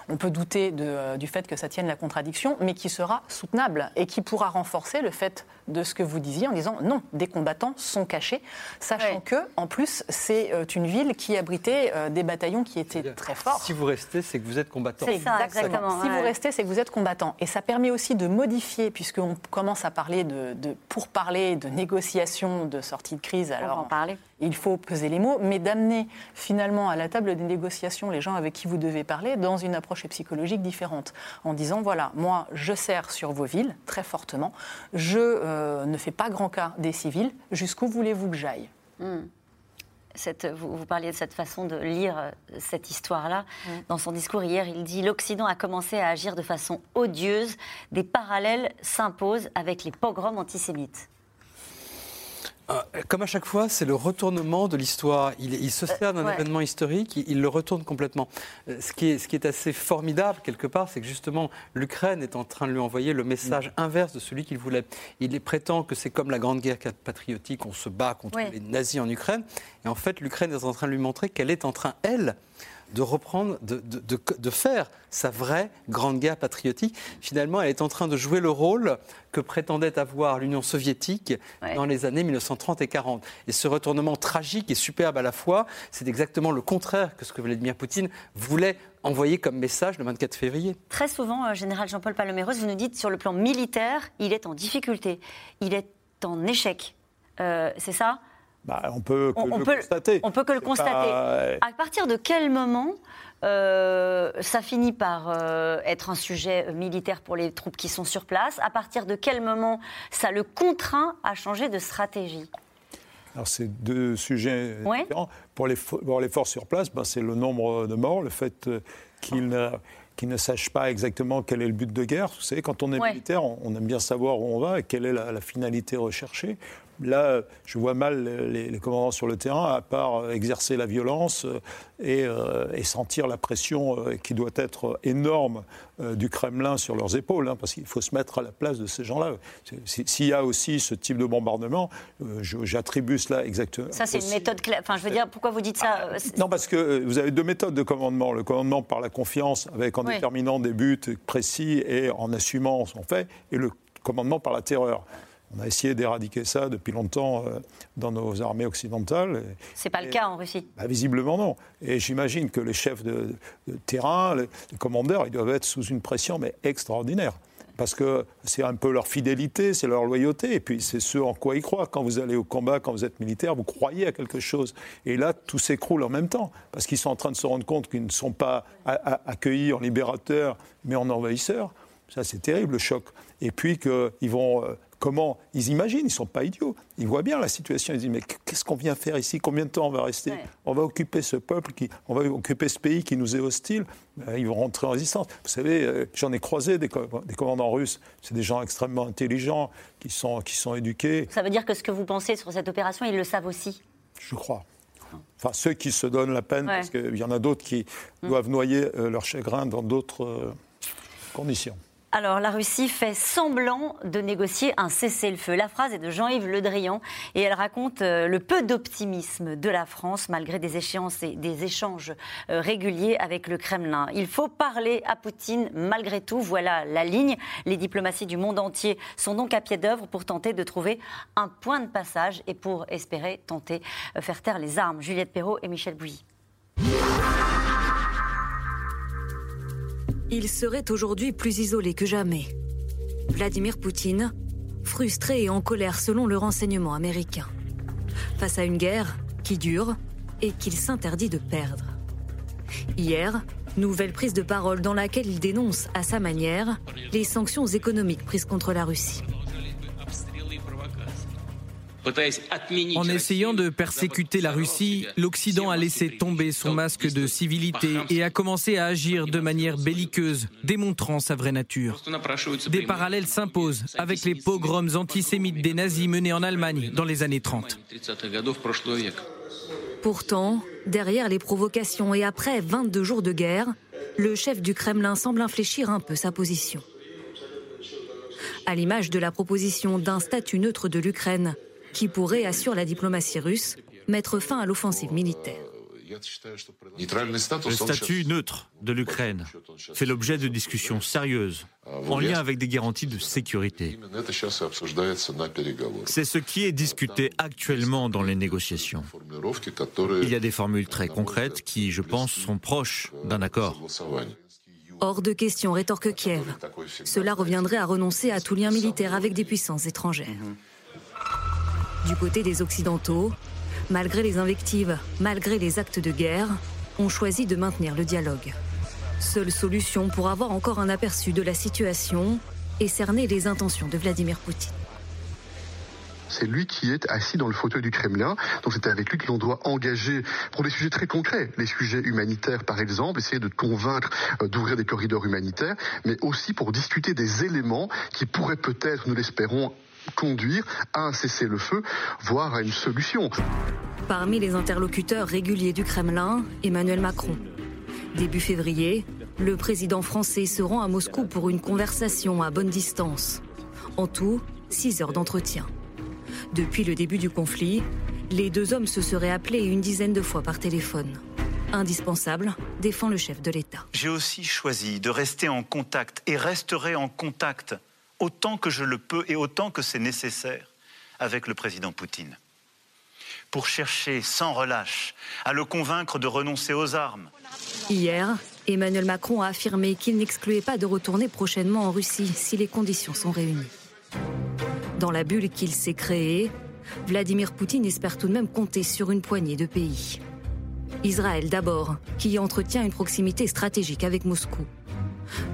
On peut douter euh, du fait que ça tienne la contradiction, mais qui sera soutenable et qui pourra renforcer le fait de ce que vous disiez en disant non, des combattants sont cachés, sachant que, en plus, c'est euh, une ville qui abritait euh, des bataillons qui étaient très forts. Si vous restez, c'est que vous êtes combattant. C'est exactement. Si vous restez, c'est que vous êtes combattant. Et ça permet aussi de modifier, puisqu'on commence à parler de, de pourparler, de négociations, de sortie de crise. Alors, en parler il faut peser les mots, mais d'amener finalement à la table des négociations les gens avec qui vous devez parler dans une approche psychologique différente, en disant voilà, moi je sers sur vos villes très fortement, je euh, ne fais pas grand cas des civils, jusqu'où voulez-vous que j'aille? Hmm. vous, vous, parliez de cette façon de lire euh, cette histoire-là. Dans son discours hier, il dit L'Occident a commencé à agir de façon odieuse. Des parallèles s'imposent avec les pogroms antisémites. Ah, comme à chaque fois, c'est le retournement de l'histoire. Il, se sert d'un événement historique, il, le retourne complètement. Euh, ce qui, est, ce qui est assez formidable, quelque part, c'est que justement, l'Ukraine est en train de lui envoyer le message inverse de celui qu'il voulait. Il prétend que c'est comme la Grande Guerre patriotique, on se bat contre les nazis en Ukraine. Et en fait, l'Ukraine est en train de lui montrer qu'elle est en train, elle, de reprendre, de, de, de, faire sa vraie grande guerre patriotique. Finalement, elle est en train de jouer le rôle que prétendait avoir l'Union soviétique dans les années 1930 et 40. Et ce retournement tragique et superbe à la fois, c'est exactement le contraire que ce que Vladimir Poutine voulait envoyer comme message le 24 février. Très souvent, euh, général Jean-Paul Paloméros, vous nous dites sur le plan militaire, il est en difficulté, il est en échec. Euh, c'est ça? Bah, on peut que le constater. On peut que le constater. À partir de quel moment euh, ça finit par euh, être un sujet militaire pour les troupes qui sont sur place? À partir de quel moment ça le contraint à changer de stratégie? Alors, c'est deux sujets différents. Pour les, pour les, forces sur place, ben, c'est le nombre de morts, le fait qu'il n'a qui ne sachent pas exactement quel est le but de guerre. Vous savez, quand on est militaire, on, aime bien savoir où on va et quelle est la finalité recherchée. Là, je vois mal les, commandants sur le terrain, à part exercer la violence euh, euh, et, sentir la pression euh, qui doit être énorme du Kremlin sur leurs épaules, hein, parce qu'il faut se mettre à la place de ces gens-là. S'il y a aussi ce type de bombardement, j'attribue cela exactement. Ça, c'est une méthode claire. Enfin, je veux dire, pourquoi vous dites ça Non, parce que vous avez deux méthodes de commandement. Le commandement par la confiance, avec en déterminant des buts précis et en assumant son fait, et le commandement par la terreur. On a essayé d'éradiquer ça depuis longtemps euh, dans nos armées occidentales. Ce n'est pas le cas en Russie? Bah, Visiblement non. Et j'imagine que les chefs de, terrain, les, commandeurs, ils doivent être sous une pression mais extraordinaire. Parce que c'est un peu leur fidélité, c'est leur loyauté, et puis c'est ce en quoi ils croient. Quand vous allez au combat, quand vous êtes militaire, vous croyez à quelque chose. Et là, tout s'écroule en même temps, parce qu'ils sont en train de se rendre compte qu'ils ne sont pas accueillis en libérateurs, mais en envahisseurs. Ça, c'est terrible, le choc. Et puis qu'ils vont euh, comment ils imaginent, ils ne sont pas idiots. Ils voient bien la situation, ils disent mais qu'est-ce qu'on vient faire ici? Combien de temps on va rester? On va occuper ce peuple, qui, on va occuper ce pays qui nous est hostile? Ben, ils vont rentrer en résistance. Vous savez, euh, j'en ai croisé des, commandants russes. C'est des gens extrêmement intelligents, qui sont, qui sont éduqués. Ça veut dire que ce que vous pensez sur cette opération, ils le savent aussi? Je crois. Enfin, ceux qui se donnent la peine, parce qu'il y en a d'autres qui mm. doivent noyer euh, leur chagrin dans d'autres euh, conditions. Alors, la Russie fait semblant de négocier un cessez-le-feu. La phrase est de Jean-Yves Le Drian et elle raconte euh, le peu d'optimisme de la France malgré des échéances et des échanges euh, réguliers avec le Kremlin. Il faut parler à Poutine malgré tout. Voilà la ligne. Les diplomaties du monde entier sont donc à pied d'œuvre pour tenter de trouver un point de passage et pour espérer tenter euh, faire taire les armes. Juliette Perrault et Michel Bouilly. Il serait aujourd'hui plus isolé que jamais. Vladimir Poutine, frustré et en colère selon le renseignement américain, face à une guerre qui dure et qu'il s'interdit de perdre. Hier, nouvelle prise de parole dans laquelle il dénonce à sa manière les sanctions économiques prises contre la Russie. En essayant de persécuter la Russie, l'Occident a laissé tomber son masque de civilité et a commencé à agir de manière belliqueuse, démontrant sa vraie nature. Des parallèles s'imposent avec les pogroms antisémites des nazis menés en Allemagne dans les années 30. Pourtant, derrière les provocations et après 22 jours de guerre, le chef du Kremlin semble infléchir un peu sa position. À l'image de la proposition d'un statut neutre de l'Ukraine, qui pourrait, assure la diplomatie russe, mettre fin à l'offensive militaire. Le statut neutre de l'Ukraine fait l'objet de discussions sérieuses en lien avec des garanties de sécurité. C'est ce qui est discuté actuellement dans les négociations. Il y a des formules très concrètes qui, je pense, sont proches d'un accord. Hors de question, rétorque Kiev. Cela reviendrait à renoncer à tout lien militaire avec des puissances étrangères. Du côté des Occidentaux, malgré les invectives, malgré les actes de guerre, on choisit de maintenir le dialogue. Seule solution pour avoir encore un aperçu de la situation et cerner les intentions de Vladimir Poutine. C'est lui qui est assis dans le fauteuil du Kremlin. Donc c'est avec lui que l'on doit engager pour des sujets très concrets, les sujets humanitaires par exemple, essayer de convaincre euh, d'ouvrir des corridors humanitaires, mais aussi pour discuter des éléments qui pourraient peut-être, nous l'espérons, conduire à un cessez-le-feu, voire à une solution. Parmi les interlocuteurs réguliers du Kremlin, Emmanuel Macron. Début février, le président français se rend à Moscou pour une conversation à bonne distance. En tout, six heures d'entretien. Depuis le début du conflit, les deux hommes se seraient appelés une dizaine de fois par téléphone. Indispensable, défend le chef de l'État. J'ai aussi choisi de rester en contact et resterai en contact autant que je le peux et autant que c'est nécessaire avec le président Poutine, pour chercher sans relâche à le convaincre de renoncer aux armes. Hier, Emmanuel Macron a affirmé qu'il n'excluait pas de retourner prochainement en Russie si les conditions sont réunies. Dans la bulle qu'il s'est créée, Vladimir Poutine espère tout de même compter sur une poignée de pays. Israël d'abord, qui entretient une proximité stratégique avec Moscou.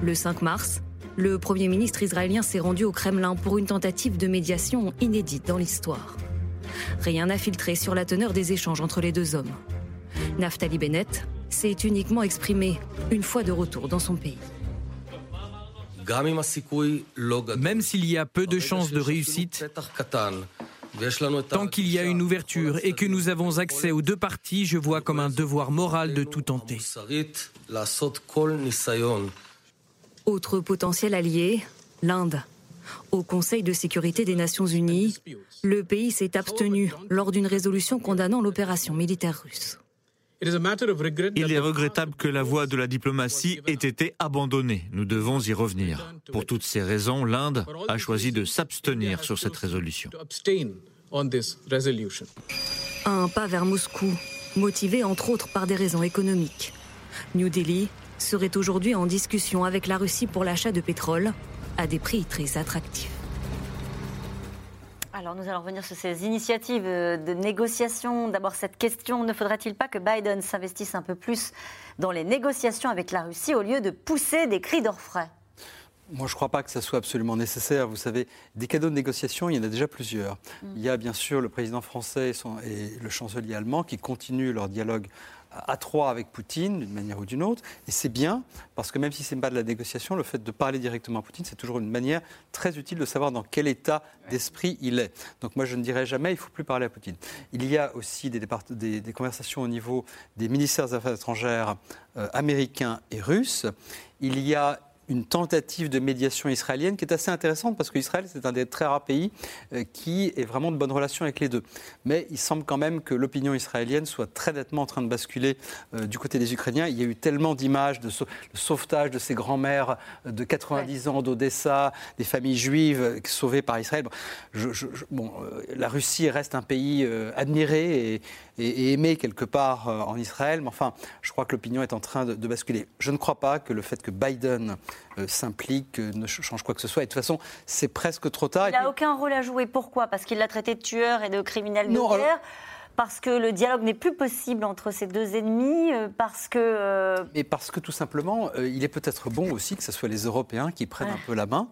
Le 5 mars, le Premier ministre israélien s'est rendu au Kremlin pour une tentative de médiation inédite dans l'histoire. Rien n'a filtré sur la teneur des échanges entre les deux hommes. Naftali Bennett, s'est uniquement exprimé une fois de retour dans son pays. Même s'il y a peu de chances de réussite, tant qu'il y a une ouverture et que nous avons accès aux deux parties, je vois comme un devoir moral de tout tenter. Autre potentiel allié, l'Inde. Au Conseil de sécurité des Nations Unies, le pays s'est abstenu lors d'une résolution condamnant l'opération militaire russe. Il est regrettable que la voie de la diplomatie ait été abandonnée. Nous devons y revenir. Pour toutes ces raisons, l'Inde a choisi de s'abstenir sur cette résolution. Un pas vers Moscou, motivé entre autres par des raisons économiques. New Delhi serait aujourd'hui en discussion avec la Russie pour l'achat de pétrole à des prix très attractifs. Alors nous allons revenir sur ces initiatives de négociation. D'abord cette question, ne faudrait-il pas que Biden s'investisse un peu plus dans les négociations avec la Russie au lieu de pousser des cris d'orfraie? Moi, je ne crois pas que ça soit absolument nécessaire. Vous savez, des cadeaux de négociation, il y en a déjà plusieurs. Mm. Il y a bien sûr le président français et le chancelier allemand qui continuent leur dialogue à trois avec Poutine, d'une manière ou d'une autre. Et c'est bien, parce que même si ce n'est pas de la négociation, le fait de parler directement à Poutine, c'est toujours une manière très utile de savoir dans quel état d'esprit il est. Donc moi, je ne dirais jamais, il ne faut plus parler à Poutine. Il y a aussi des, conversations au niveau des ministères des Affaires étrangères euh, américains et russes. Il y a une tentative de médiation israélienne qui est assez intéressante parce qu'Israël, c'est un des très rares pays euh, qui est vraiment de bonnes relations avec les deux. Mais il semble quand même que l'opinion israélienne soit très nettement en train de basculer euh, du côté des Ukrainiens. Il y a eu tellement d'images de sauvetage de ces grands-mères euh, de 90 ans d'Odessa, des familles juives sauvées par Israël. Bon, la Russie reste un pays admiré et, aimé quelque part en Israël, mais enfin, je crois que l'opinion est en train de, basculer. Je ne crois pas que le fait que Biden s'implique, euh, ne change quoi que ce soit. Et de toute façon, c'est presque trop tard. Il n'a aucun rôle à jouer. Pourquoi? Parce qu'il l'a traité de tueur et de criminel de guerre parce que le dialogue n'est plus possible entre ces deux ennemis, euh, parce que... Euh, Mais parce que tout simplement, euh, il est peut-être bon aussi que ce soit les Européens qui prennent un peu la main.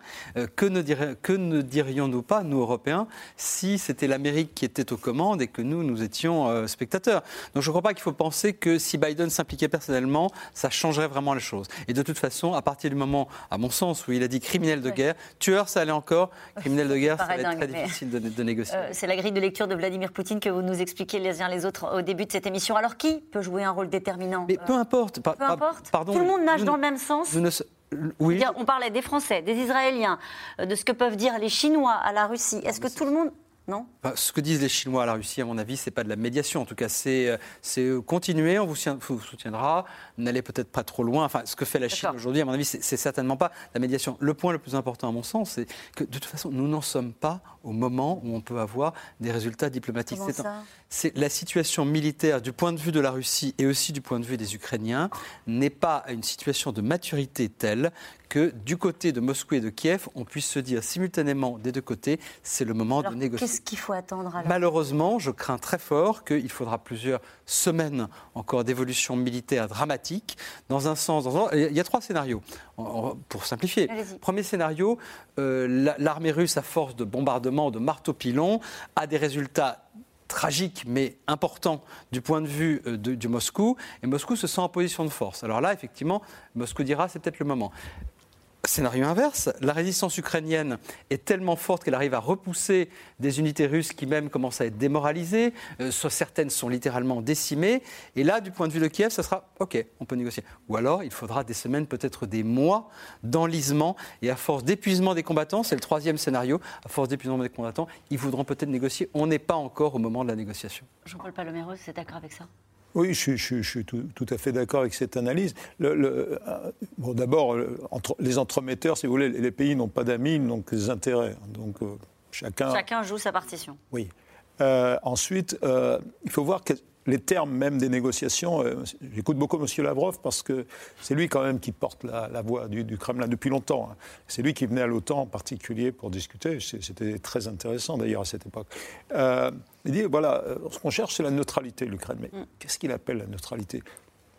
que ne, dirions-nous pas, nous Européens, si c'était l'Amérique qui était aux commandes et que nous, nous étions spectateurs? Donc je ne crois pas qu'il faut penser que si Biden s'impliquait personnellement, ça changerait vraiment les choses. Et de toute façon, à partir du moment, à mon sens, où il a dit criminel de guerre, tueur, ça allait encore, criminel de guerre, ça va être très difficile de, de négocier. C'est la grille de lecture de Vladimir Poutine que vous nous expliquez les uns les autres au début de cette émission. Alors qui peut jouer un rôle déterminant Mais peu importe. peu importe. Pardon, Tout le monde nage dans le même sens. Oui. On parlait des Français, des Israéliens, euh, de ce que peuvent dire les Chinois à la Russie. Est-ce que tout le monde bah, ce que disent les Chinois à la Russie, à mon avis, c'est pas de la médiation. En tout cas, c'est euh, euh, continuer, on vous, soutiendra, n'allez peut-être pas trop loin. Enfin, ce que fait la Chine aujourd'hui, à mon avis, c'est certainement pas la médiation. Le point le plus important, à mon sens, c'est que de toute façon, nous n'en sommes pas au moment où on peut avoir des résultats diplomatiques. C'est la situation militaire du point de vue de la Russie et aussi du point de vue des Ukrainiens n'est pas une situation de maturité telle que du côté de Moscou et de Kiev, on puisse se dire simultanément des deux côtés, c'est le moment de négocier. Qu'est-ce qu'il faut attendre alors? Malheureusement, je crains très fort qu'il faudra plusieurs semaines encore d'évolution militaire dramatique. Dans un sens, dans il y a trois scénarios, pour simplifier. Premier scénario, euh, l'armée russe, à force de de marteau-pilon, a des résultats tragiques mais importants du point de vue euh, de, Moscou, et Moscou se sent en position de force. Alors là, effectivement, Moscou dira c'est peut-être le moment. Scénario inverse, la résistance ukrainienne est tellement forte qu'elle arrive à repousser des unités russes qui même commencent à être démoralisées, euh, certaines sont littéralement décimées, et là, du point de vue de Kiev, ça sera OK, on peut négocier. Ou alors, il faudra des semaines, peut-être des mois d'enlisement, et à force d'épuisement des combattants, c'est le troisième scénario, à force d'épuisement des combattants, ils voudront peut-être négocier. On n'est pas encore au moment de la négociation. Jean-Paul Palomero, c'est d'accord avec ça? Oui, je, suis tout, à fait d'accord avec cette analyse. Le, euh, bon, D'abord, entre, les entremetteurs, si vous voulez, les pays n'ont pas d'amis, ils n'ont que des intérêts. Donc, euh, chacun... chacun joue sa partition. Oui. Euh, ensuite, il faut voir que les termes même des négociations. Euh, j'écoute beaucoup M. Lavrov parce que c'est lui quand même qui porte la, voix du, Kremlin depuis longtemps. Hein. C'est lui qui venait à l'OTAN en particulier pour discuter. C'était très intéressant d'ailleurs à cette époque. Euh, il dit voilà, euh, ce qu'on cherche, c'est la neutralité, l'Ukraine. Mais mm. qu'est-ce qu'il appelle la neutralité?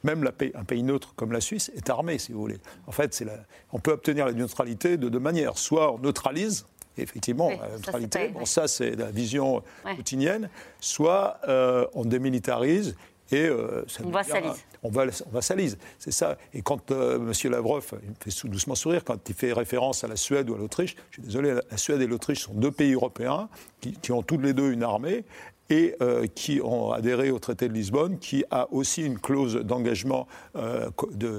Même un pays neutre comme la Suisse est armé, si vous voulez. En fait, on peut obtenir la neutralité de deux manières. Soit on neutralise, effectivement, la neutralité, bon, ça c'est la vision poutinienne, soit euh, on démilitarise Et ça on va salise. On va, on va salise, c'est ça. Et quand M. Lavrov, il me fait doucement sourire, quand il fait référence à la Suède ou à l'Autriche, je suis désolé, la Suède et l'Autriche sont deux pays européens qui, qui, ont tous les deux une armée et euh, qui ont adhéré au traité de Lisbonne, qui a aussi une clause d'engagement euh,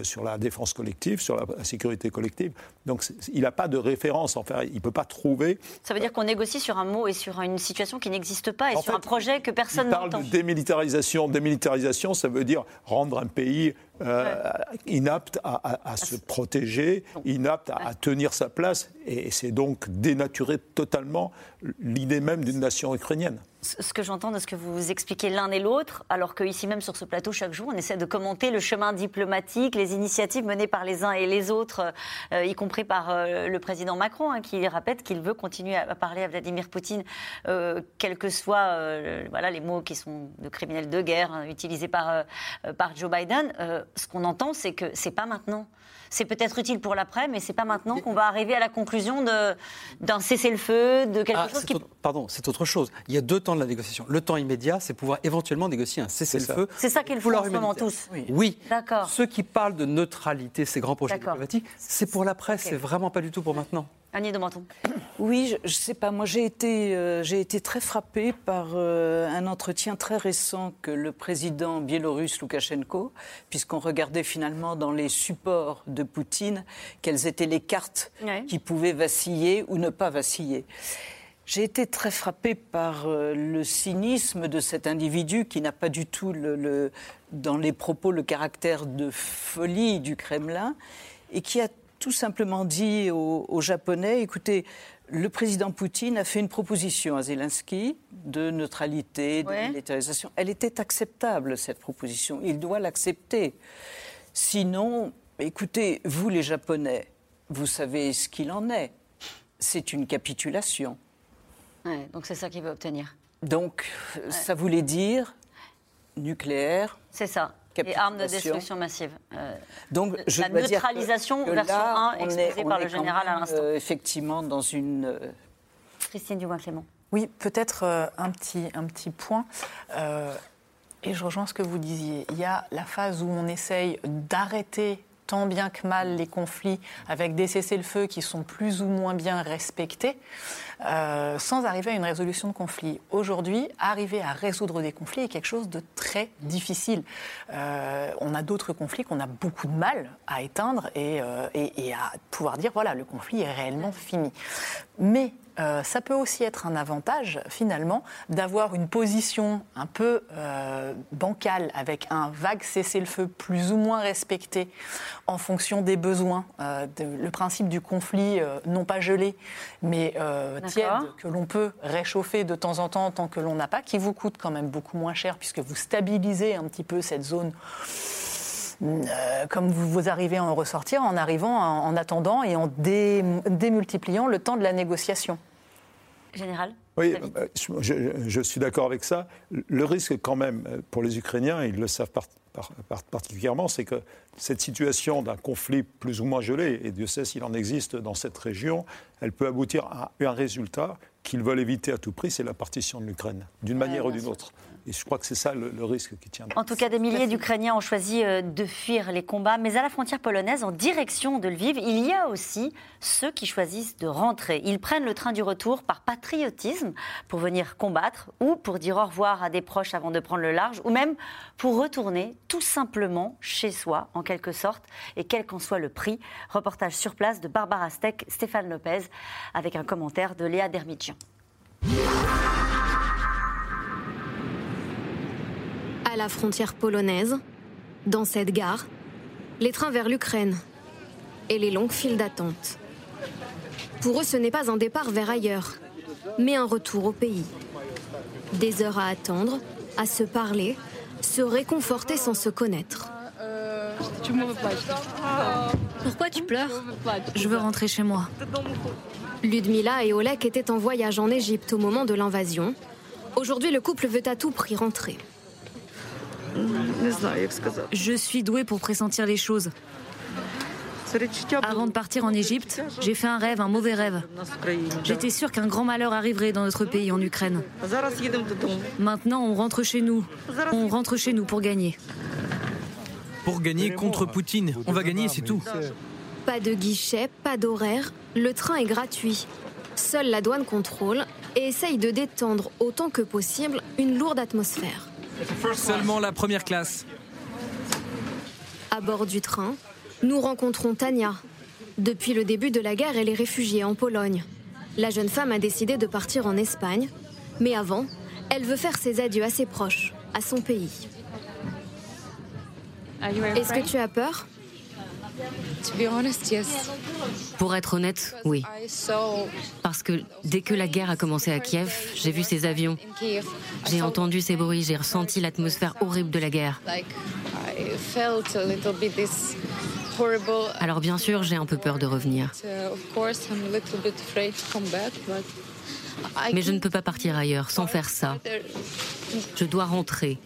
sur la défense collective, sur la, sécurité collective. Donc il n'a pas de référence, enfin, il ne peut pas trouver. Ça veut dire qu'on négocie sur un mot et sur une situation qui n'existe pas et sur un projet que personne n'entend. Il parle de démilitarisation. Démilitarisation, ça veut dire rendre un pays euh, inapte à, se protéger, inapte à, tenir sa place, et c'est donc dénaturer totalement l'idée même d'une nation ukrainienne ce que j'entends de ce que vous expliquez l'un et l'autre, alors qu'ici même sur ce plateau, chaque jour, on essaie de commenter le chemin diplomatique, les initiatives menées par les uns et les autres, euh, y compris par euh, le président Macron, hein, qui répète qu'il veut continuer à parler à Vladimir Poutine, quels que soient voilà, les mots qui sont de criminels de guerre hein, utilisés par, par Joe Biden ce qu'on entend, c'est que c'est pas maintenant. C'est peut-être utile pour l'après, mais c'est pas maintenant qu'on va arriver à la conclusion d'un cessez-le-feu, de quelque ah, chose qui. pardon, c'est autre chose. Il y a deux temps de la négociation. Le temps immédiat, c'est pouvoir éventuellement négocier un cessez-le-feu. C'est ça le fond en ce moment tous. Oui. oui. D'accord. Ceux qui parlent de neutralité, ces grands projets diplomatiques, c'est pour l'après, c'est vraiment pas du tout pour maintenant. Annie de Menton. Oui, je, ne sais pas. Moi, j'ai été, euh, j'ai été très frappée par euh, un entretien très récent que le président biélorusse Loukachenko, puisqu'on regardait finalement dans les supports de Poutine quelles étaient les cartes qui pouvaient vaciller ou ne pas vaciller. J'ai été très frappée par euh, le cynisme de cet individu qui n'a pas du tout, le, dans les propos, le caractère de folie du Kremlin et qui a tout simplement dit aux, Japonais, écoutez, le président Poutine a fait une proposition à Zelensky de neutralité, de militarisation. Elle était acceptable, cette proposition. Il doit l'accepter. Sinon, écoutez, vous les Japonais, vous savez ce qu'il en est. C'est une capitulation. donc c'est ça qu'il veut obtenir. Donc ça voulait dire nucléaire. C'est ça. Et armes de destruction massive. Euh, Donc, je la neutralisation version 1 exposée par le général à l'instant. Euh, effectivement, dans une. Euh, Christine Dubois-Clément. Oui, peut-être un, petit, un petit point. et je rejoins ce que vous disiez. Il y a la phase où on essaye d'arrêter tant bien que mal les conflits avec des cessez-le-feu qui sont plus ou moins bien respectés. Euh, sans arriver à une résolution de conflit. Aujourd'hui, arriver à résoudre des conflits est quelque chose de très difficile. Euh, on a d'autres conflits qu'on a beaucoup de mal à éteindre et, euh, à pouvoir dire voilà, le conflit est réellement fini. Mais ça peut aussi être un avantage, finalement, d'avoir une position un peu bancale, avec un vague cessez-le-feu plus ou moins respecté en fonction des besoins. Le principe du conflit, non pas gelé, mais tiède, que l'on peut réchauffer de temps en temps tant que l'on n'a pas, qui vous coûte quand même beaucoup moins cher, puisque vous stabilisez un petit peu cette zone. comme vous, vous, arrivez à en ressortir en arrivant, en, attendant et en démultipliant le temps de la négociation. Général Oui, euh, je, suis d'accord avec ça. Le risque quand même pour les Ukrainiens, ils le savent particulièrement, c'est que cette situation d'un conflit plus ou moins gelé, et Dieu sait s'il en existe dans cette région, elle peut aboutir à un résultat qu'ils veulent éviter à tout prix, c'est la partition de l'Ukraine, d'une manière ou d'une autre. Et je crois que c'est ça le, risque qui tient. En tout cas, des milliers d'Ukrainiens ont choisi euh, de fuir les combats. Mais à la frontière polonaise, en direction de Lviv, il y a aussi ceux qui choisissent de rentrer. Ils prennent le train du retour par patriotisme pour venir combattre ou pour dire au revoir à des proches avant de prendre le large ou même pour retourner tout simplement chez soi, en quelque sorte, et quel qu'en soit le prix. Reportage sur place de Barbara Steck, Stéphane Lopez, avec un commentaire de Léa Dermidjian. La frontière polonaise, dans cette gare, les trains vers l'Ukraine et les longues files d'attente. Pour eux, ce n'est pas un départ vers ailleurs, mais un retour au pays. Des heures à attendre, à se parler, se réconforter sans se connaître. Pourquoi tu pleures? Je veux rentrer chez moi. Ludmila et Oleg étaient en voyage en Égypte au moment de l'invasion. Aujourd'hui, le couple veut à tout prix rentrer. Je suis douée pour pressentir les choses. Avant de partir en Égypte, j'ai fait un rêve, un mauvais rêve. J'étais sûre qu'un grand malheur arriverait dans notre pays, en Ukraine. Maintenant, on rentre chez nous. On rentre chez nous pour gagner. Pour gagner contre Poutine. On va gagner, c'est tout. Pas de guichet, pas d'horaire. Le train est gratuit. Seule la douane contrôle et essaye de détendre autant que possible une lourde atmosphère. Seulement la première classe. À bord du train, nous rencontrons Tania. Depuis le début de la guerre, elle est réfugiée en Pologne. La jeune femme a décidé de partir en Espagne, mais avant, elle veut faire ses adieux à ses proches, à son pays. Est-ce que tu as peur? Pour être honnête, oui. Parce que dès que la guerre a commencé à Kiev, j'ai vu ces avions. J'ai entendu ces bruits, j'ai ressenti l'atmosphère horrible de la guerre. Alors bien sûr, j'ai un peu peur de revenir. Mais je ne peux pas partir ailleurs sans faire ça. Je dois rentrer,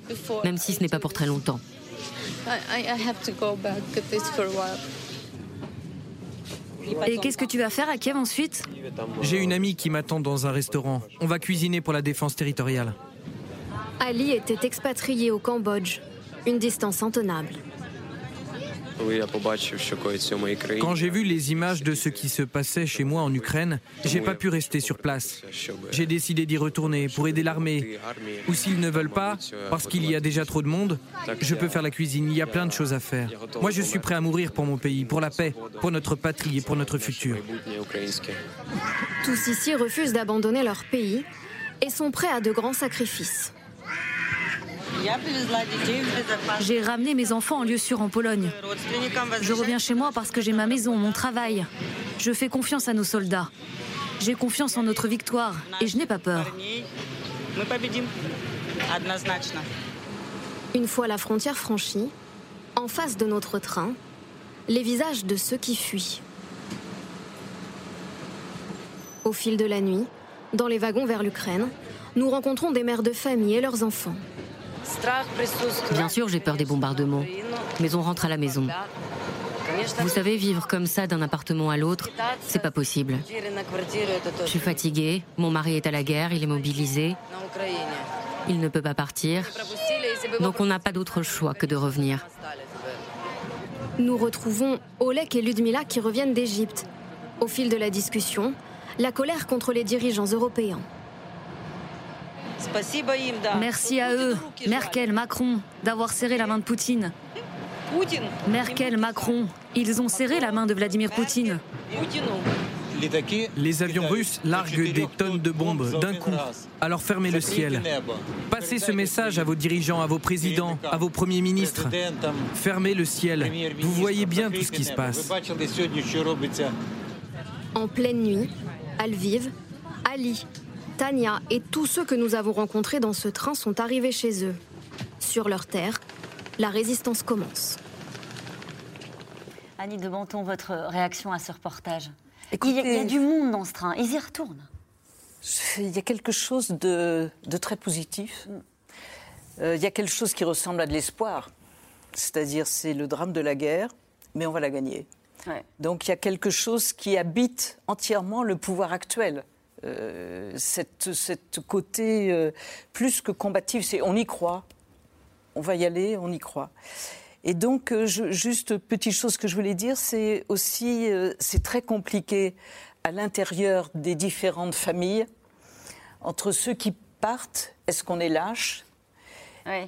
même si ce n'est pas pour très longtemps. Et qu'est-ce que tu vas faire à Kiev ensuite? J'ai une amie qui m'attend dans un restaurant. On va cuisiner pour la défense territoriale. Ali était expatrié au Cambodge, une distance intenable. Quand j'ai vu les images de ce qui se passait chez moi en Ukraine, j'ai pas pu rester sur place. J'ai décidé d'y retourner pour aider l'armée. Ou s'ils ne veulent pas, parce qu'il y a déjà trop de monde, je peux faire la cuisine. Il y a plein de choses à faire. Moi, je suis prêt à mourir pour mon pays, pour la paix, pour notre patrie et pour notre futur. Tous ici refusent d'abandonner leur pays et sont prêts à de grands sacrifices. J'ai ramené mes enfants en lieu sûr en Pologne. Je reviens chez moi parce que j'ai ma maison, mon travail. Je fais confiance à nos soldats. J'ai confiance en notre victoire et je n'ai pas peur. Une fois la frontière franchie, en face de notre train, les visages de ceux qui fuient. Au fil de la nuit, dans les wagons vers l'Ukraine, nous rencontrons des mères de famille et leurs enfants. Bien sûr, j'ai peur des bombardements, mais on rentre à la maison. Vous savez, vivre comme ça d'un appartement à l'autre, c'est pas possible. Je suis fatiguée, mon mari est à la guerre, il est mobilisé. Il ne peut pas partir. Donc on n'a pas d'autre choix que de revenir. Nous retrouvons Olek et Ludmila qui reviennent d'Égypte. Au fil de la discussion, la colère contre les dirigeants européens. Merci à eux, Merkel, Macron, d'avoir serré la main de Poutine. Merkel, Macron, ils ont serré la main de Vladimir Poutine. Les avions russes larguent des tonnes de bombes d'un coup. Alors fermez le ciel. Passez ce message à vos dirigeants, à vos présidents, à vos premiers ministres. Fermez le ciel. Vous voyez bien tout ce qui se passe. En pleine nuit, à Lviv, Ali, Tania et tous ceux que nous avons rencontrés dans ce train sont arrivés chez eux. Sur leur terre, la résistance commence. Annie de Menton, votre réaction à ce reportage il, y a, du monde dans ce train, ils y retournent. Il y a quelque chose de, très positif. Euh, il y a quelque chose qui ressemble à de l'espoir. C'est-à-dire, c'est le drame de la guerre, mais on va la gagner. Donc il y a quelque chose qui habite entièrement le pouvoir actuel. Euh, cette, cette, côté euh, plus que combatif, c'est on y croit, on va y aller, on y croit. Et donc, euh, juste petite chose que je voulais dire, c'est aussi, c'est très compliqué à l'intérieur des différentes familles, entre ceux qui partent, est-ce qu'on est lâche?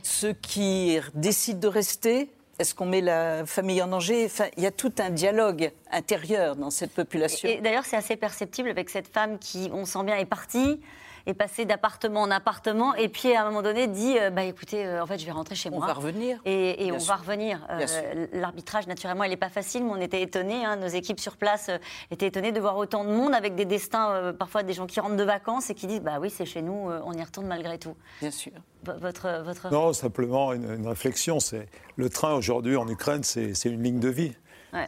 Ceux qui décident de rester, est-ce qu'on met la famille en danger? Il y a tout un dialogue intérieur dans cette population. Et, d'ailleurs, c'est assez perceptible avec cette femme qui, on sent bien, est partie est passée d'appartement en appartement et puis à un moment donné dit euh, bah écoutez euh, en fait je vais rentrer chez moi. On va revenir. Et, on va revenir. Euh, l'arbitrage naturellement il n'est pas facile mais on était étonnés. Hein, nos équipes sur place étaient étonnées de voir autant de monde avec des destins parfois des gens qui rentrent de vacances et qui disent bah oui c'est chez nous on y retourne malgré tout. Bien sûr. Votre, votre... Non simplement une, une réflexion c'est le train aujourd'hui en Ukraine c'est une ligne de vie.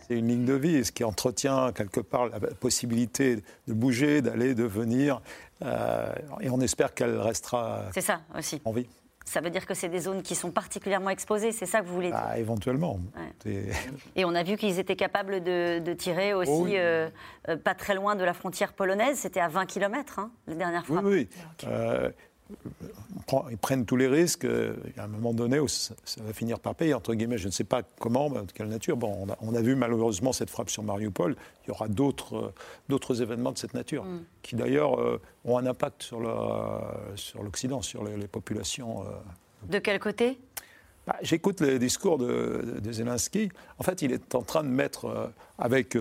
C'est une ligne de vie, ce qui entretient quelque part la possibilité de bouger, d'aller, de venir. Euh, et on espère qu'elle restera ça aussi. en vie. Ça veut dire que c'est des zones qui sont particulièrement exposées, c'est ça que vous voulez dire? Ah, Éventuellement. Et on a vu qu'ils étaient capables de, tirer aussi oh euh, euh, pas très loin de la frontière polonaise, c'était à 20 km hein, la dernière fois. Oui, oui. Euh, ils prennent tous les risques. À un moment donné, ça, va finir par payer, entre guillemets. Je ne sais pas comment, de quelle nature. Bon, on a, vu malheureusement cette frappe sur Mariupol. Il y aura d'autres événements de cette nature, mm. qui d'ailleurs ont un impact sur l'Occident, sur, les, populations. De quel côté? Bah, J'écoute les discours de, Zelensky. En fait, il est en train de mettre, avec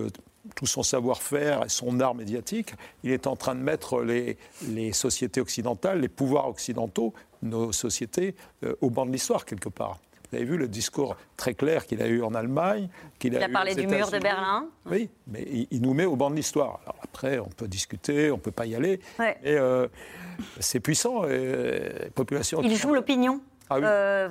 tout son savoir-faire et son art médiatique, il est en train de mettre les, les sociétés occidentales, les pouvoirs occidentaux, nos sociétés, euh, au banc de l'histoire quelque part. Vous avez vu le discours très clair qu'il a eu en Allemagne. Qu'il il a, parlé du mur de Berlin. Oui, mais il, nous met au banc de l'histoire. Alors après, on peut discuter, on ne peut pas y aller. Mais euh, c'est puissant. Et, population il joue l'opinion ah euh,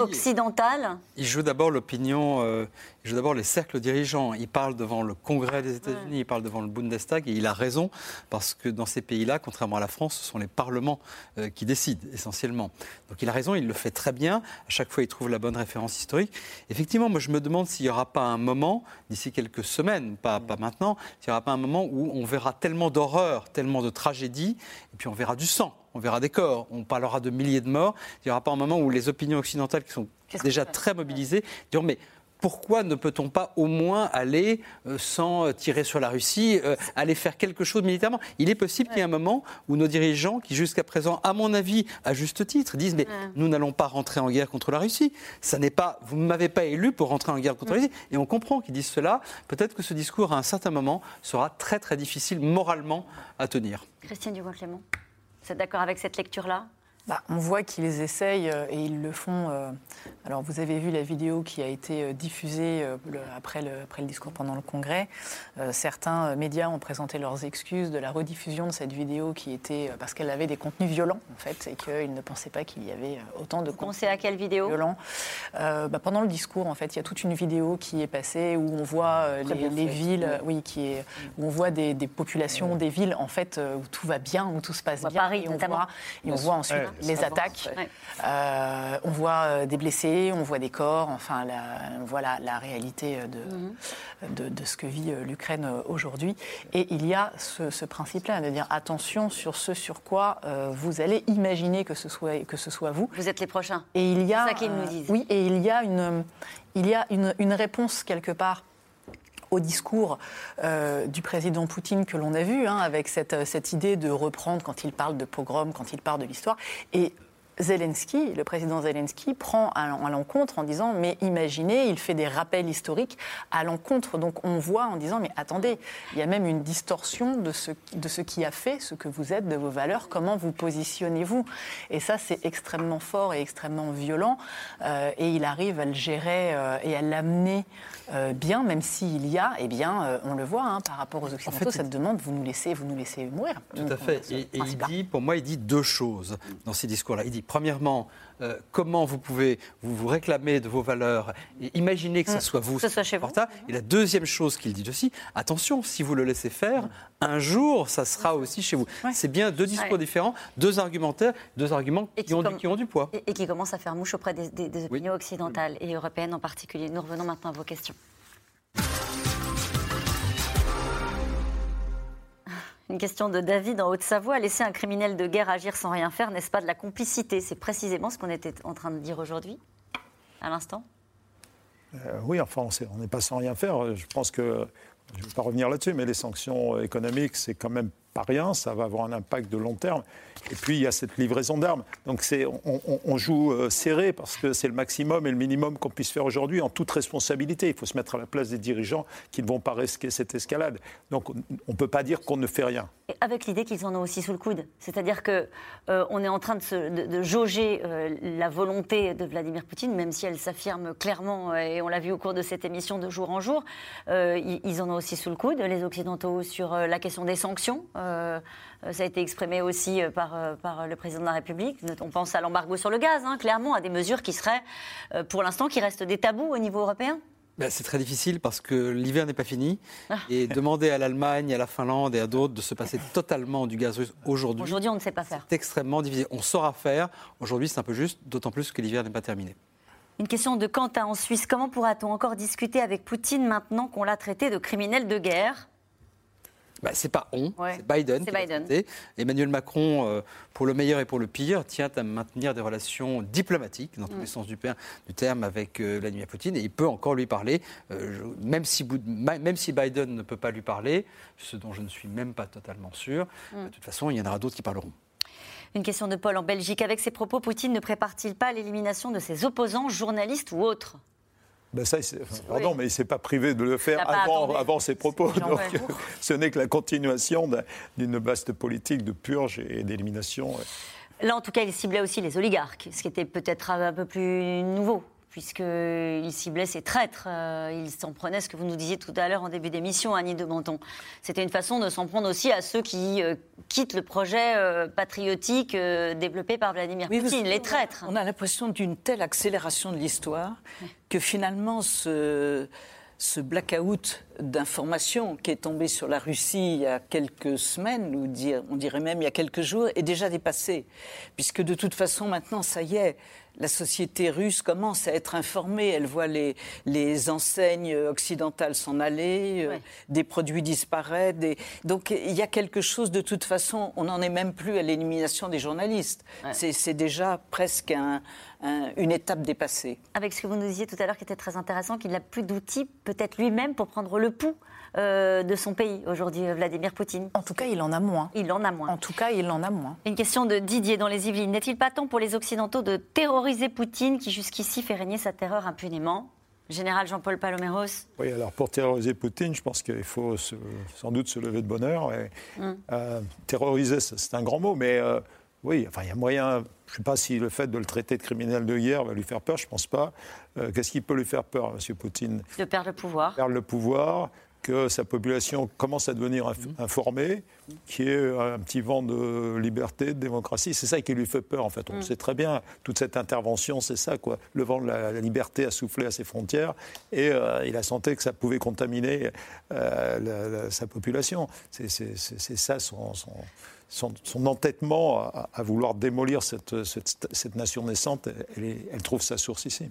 occidentale Il joue d'abord l'opinion, euh, il joue d'abord les cercles dirigeants. Il parle devant le Congrès des États-Unis, il parle devant le Bundestag, et il a raison, parce que dans ces pays-là, contrairement à la France, ce sont les parlements euh, qui décident essentiellement. Donc il a raison, il le fait très bien. À chaque fois, il trouve la bonne référence historique. Effectivement, moi je me demande s'il n'y aura pas un moment, d'ici quelques semaines, pas, pas maintenant, s'il n'y aura pas un moment où on verra tellement d'horreur, tellement de tragédies, et puis on verra du sang on verra des corps, on parlera de milliers de morts. Il n'y aura pas un moment où les opinions occidentales, qui sont déjà très mobilisées, diront mais pourquoi ne peut-on pas au moins aller, euh, sans tirer sur la Russie, euh, aller faire quelque chose militairement? Il est possible qu'il y ait un moment où nos dirigeants, qui jusqu'à présent, à mon avis, à juste titre, disent mais nous n'allons pas rentrer en guerre contre la Russie. Ça n'est pas, vous ne m'avez pas élu pour rentrer en guerre contre la Russie. Et on comprend qu'ils disent cela. Peut-être que ce discours, à un certain moment, sera très très difficile moralement à tenir. Christiane Dugouin-Clément. Êtes d'accord avec cette lecture-là? Bah, on voit qu'ils essayent euh, et ils le font. Euh, alors, vous avez vu la vidéo qui a été euh, diffusée après, le, après, le, discours pendant le congrès. certains médias ont présenté leurs excuses de la rediffusion de cette vidéo qui était parce qu'elle avait des contenus violents, en fait, et qu'ils ne pensaient pas qu'il y avait autant de contenus à quelle vidéo? violents. bah, pendant le discours, en fait, il y a toute une vidéo qui est passée où on voit les, villes, oui, qui est, où on voit des, populations, des villes, en fait, où tout va bien, où tout se passe bien. Paris, et on notamment. Voit, et on voit ensuite les attaques. Euh, on voit euh, des blessés, on voit des corps, enfin, la, on voit la, réalité mhm. de, de, ce que vit euh, l'Ukraine aujourd'hui. Et il y a ce, principe-là de dire attention sur ce sur quoi vous allez imaginer que ce, soit, que ce soit vous. Vous êtes les prochains. Et il y a, c'est ça qu'ils nous disent. oui, et il y a une, il y a une, une réponse quelque part au discours euh, du président Poutine que l'on a vu, hein, avec cette, cette, idée de reprendre quand il parle de pogrom, quand il parle de l'histoire. Et Zelensky, le président Zelensky, prend à l'encontre en disant mais imaginez, il fait des rappels historiques à l'encontre. Donc on voit en disant mais attendez, il y a même une distorsion de ce, de ce qui a fait ce que vous êtes, de vos valeurs, comment vous positionnez-vous? Et ça c'est extrêmement fort et extrêmement violent. Euh, et il arrive à le gérer euh, et à l'amener euh, bien, même s'il y a, eh bien, on le voit hein, par rapport aux Occidentaux, cette demande vous nous laissez, vous nous laissez mourir. Tout à fait. Et, et il dit, pour moi, il dit deux choses dans ces discours-là. Il dit premièrement, euh, comment vous pouvez vous, vous, réclamer de vos valeurs et imaginer que ce mm. soit vous. Ce soit chez vous. Et la deuxième chose qu'il dit aussi, attention, si vous le laissez faire, un jour, ça sera aussi chez vous. C'est bien deux discours différents, deux argumentaires, deux arguments qui, ont, qui, ont, du poids. Et, qui commencent à faire mouche auprès des, opinions occidentales et européennes en particulier. Nous revenons maintenant à vos questions. Une question de David en Haute-Savoie. Laisser un criminel de guerre agir sans rien faire, n'est-ce pas de la complicité? C'est précisément ce qu'on était en train de dire aujourd'hui, à l'instant euh, Oui, enfin, on n'est pas sans rien faire. Je pense que, je ne vais pas revenir là-dessus, mais les sanctions économiques, c'est quand même rien. Ça va avoir un impact de long terme. Et puis, il y a cette livraison d'armes. Donc, on, on, joue euh, serré parce que c'est le maximum et le minimum qu'on puisse faire aujourd'hui en toute responsabilité. Il faut se mettre à la place des dirigeants qui ne vont pas risquer cette escalade. Donc, on ne peut pas dire qu'on ne fait rien. Avec l'idée qu'ils en ont aussi sous le coude. C'est-à-dire qu'on euh, est en train de, de, jauger euh, la volonté de Vladimir Poutine, même si elle s'affirme clairement, et on l'a vu au cours de cette émission de jour en jour. ils en ont aussi sous le coude, les Occidentaux, sur la question des sanctions. Euh, ça a été exprimé aussi euh, par, euh, par le président de la République. On pense à l'embargo sur le gaz, hein, clairement, à des mesures qui seraient, pour l'instant, qui restent des tabous au niveau européen. ben, c'est très difficile parce que l'hiver n'est pas fini. Ah. Et demander à l'Allemagne, à la Finlande et à d'autres de se passer totalement du gaz russe aujourd'hui. Aujourd'hui, on ne sait pas faire. C'est extrêmement difficile. On saura faire. Aujourd'hui, c'est un peu juste, d'autant plus que l'hiver n'est pas terminé. Une question de Quentin en Suisse. Comment pourra-t-on encore discuter avec Poutine maintenant qu'on l'a traité de criminel de guerre? Bah, c'est pas on, c'est Biden. Biden. Emmanuel Macron, euh, pour le meilleur et pour le pire, tient à maintenir des relations diplomatiques, dans tous mm. les sens du, terme, avec euh, Vladimir Poutine. Et il peut encore lui parler, euh, même, si, même, si, Biden ne peut pas lui parler, ce dont je ne suis même pas totalement sûr. Mm. De toute façon, il y en aura d'autres qui parleront. Une question de Paul en Belgique. Avec ces propos, Poutine ne prépare-t-il pas l'élimination de ses opposants, journalistes ou autres? Ben ça, pardon, mais il ne s'est pas privé de le faire avant, avant, ses propos. Donc, ce n'est que la continuation d'une vaste politique de purge et d'élimination. Là, en tout cas, il ciblait aussi les oligarques, ce qui était peut-être un peu plus nouveau puisqu'il ciblait ses traîtres. Euh, il s'en prenait, ce que vous nous disiez tout à l'heure en début d'émission, Annie de Menton. C'était une façon de s'en prendre aussi à ceux qui euh, quittent le projet euh, patriotique développé par Vladimir Poutine, les traîtres. On a l'impression d'une telle accélération de l'histoire que finalement ce ce blackout d'informations qui est tombé sur la Russie il y a quelques semaines, ou on dirait même il y a quelques jours, est déjà dépassé. Puisque de toute façon, maintenant, ça y est, la société russe commence à être informée. Elle voit les, les enseignes occidentales s'en aller, euh, des produits disparaître. Donc il y a quelque chose, de toute façon, on n'en est même plus à l'élimination des journalistes. C'est déjà presque une étape dépassée. Avec ce que vous nous disiez tout à l'heure qui était très intéressant, qu'il n'a plus d'outils, peut-être lui-même, pour prendre le pouls euh, de son pays aujourd'hui, Vladimir Poutine En tout cas, il en a moins. Il en a moins. En tout cas, il en a moins. Une question de Didier dans les Yvelines. N'est-il pas temps pour les Occidentaux de terroriser Poutine qui jusqu'ici fait régner sa terreur impunément? Général Jean-Paul Paloméros Oui, alors pour terroriser Poutine, je pense qu'il faut sans doute se lever de bonheur. Et, hum. euh, terroriser, c'est un grand mot, mais euh, oui, enfin, il y a moyen. Je ne sais pas si le fait de le traiter de criminel de guerre va lui faire peur, je ne pense pas. Qu'est-ce qui peut lui faire peur, M. Poutine? De perdre le pouvoir. Perdre le pouvoir, que sa population commence à devenir mhm. informée, qui est un petit vent de liberté, de démocratie. C'est ça qui lui fait peur, en fait. On mhm. sait très bien, toute cette intervention, c'est ça, quoi. Le vent de la, liberté a soufflé à ses frontières et euh, il a senti que ça pouvait contaminer euh, sa population. C'est ça son, son, entêtement à, vouloir démolir cette, cette, nation naissante. elle trouve sa source ici.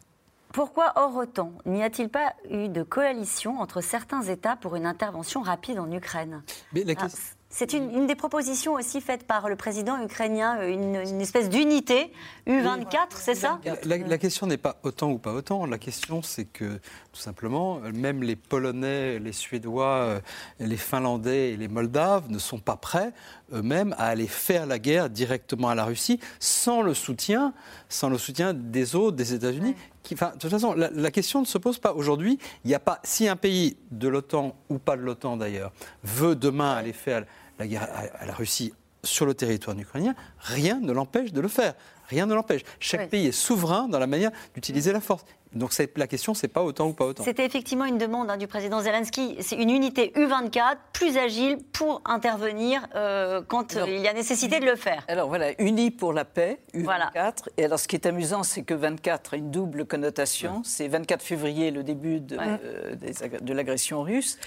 Pourquoi, hors autant, n'y a-t-il pas eu de coalition entre certains États pour une intervention rapide en Ukraine ah, C'est une, des propositions aussi faites par le président ukrainien, une, espèce d'unité U24, c'est ça la, question n'est pas autant ou pas autant. La question, c'est que, tout simplement, même les Polonais, les Suédois, euh, les Finlandais et les Moldaves ne sont pas prêts eux-mêmes à aller faire la guerre directement à la Russie sans le soutien, sans le soutien des autres, des États-Unis, de toute façon, la, question ne se pose pas aujourd'hui. Il n'y a pas, si un pays de l'OTAN ou pas de l'OTAN d'ailleurs veut demain aller faire la guerre à, la Russie sur le territoire ukrainien, rien ne l'empêche de le faire. Rien ne l'empêche. Chaque pays est souverain dans la manière d'utiliser la force. Donc la question, c'est pas autant ou pas autant. C'était effectivement une demande hein, du président Zelensky. C'est une unité U24 plus agile pour intervenir euh, quand euh, il y a nécessité de le faire. Alors voilà, unie pour la paix, U24. Et alors ce qui est amusant, c'est que 24 a une double connotation. C'est 24 février, le début de, euh, de l'agression russe,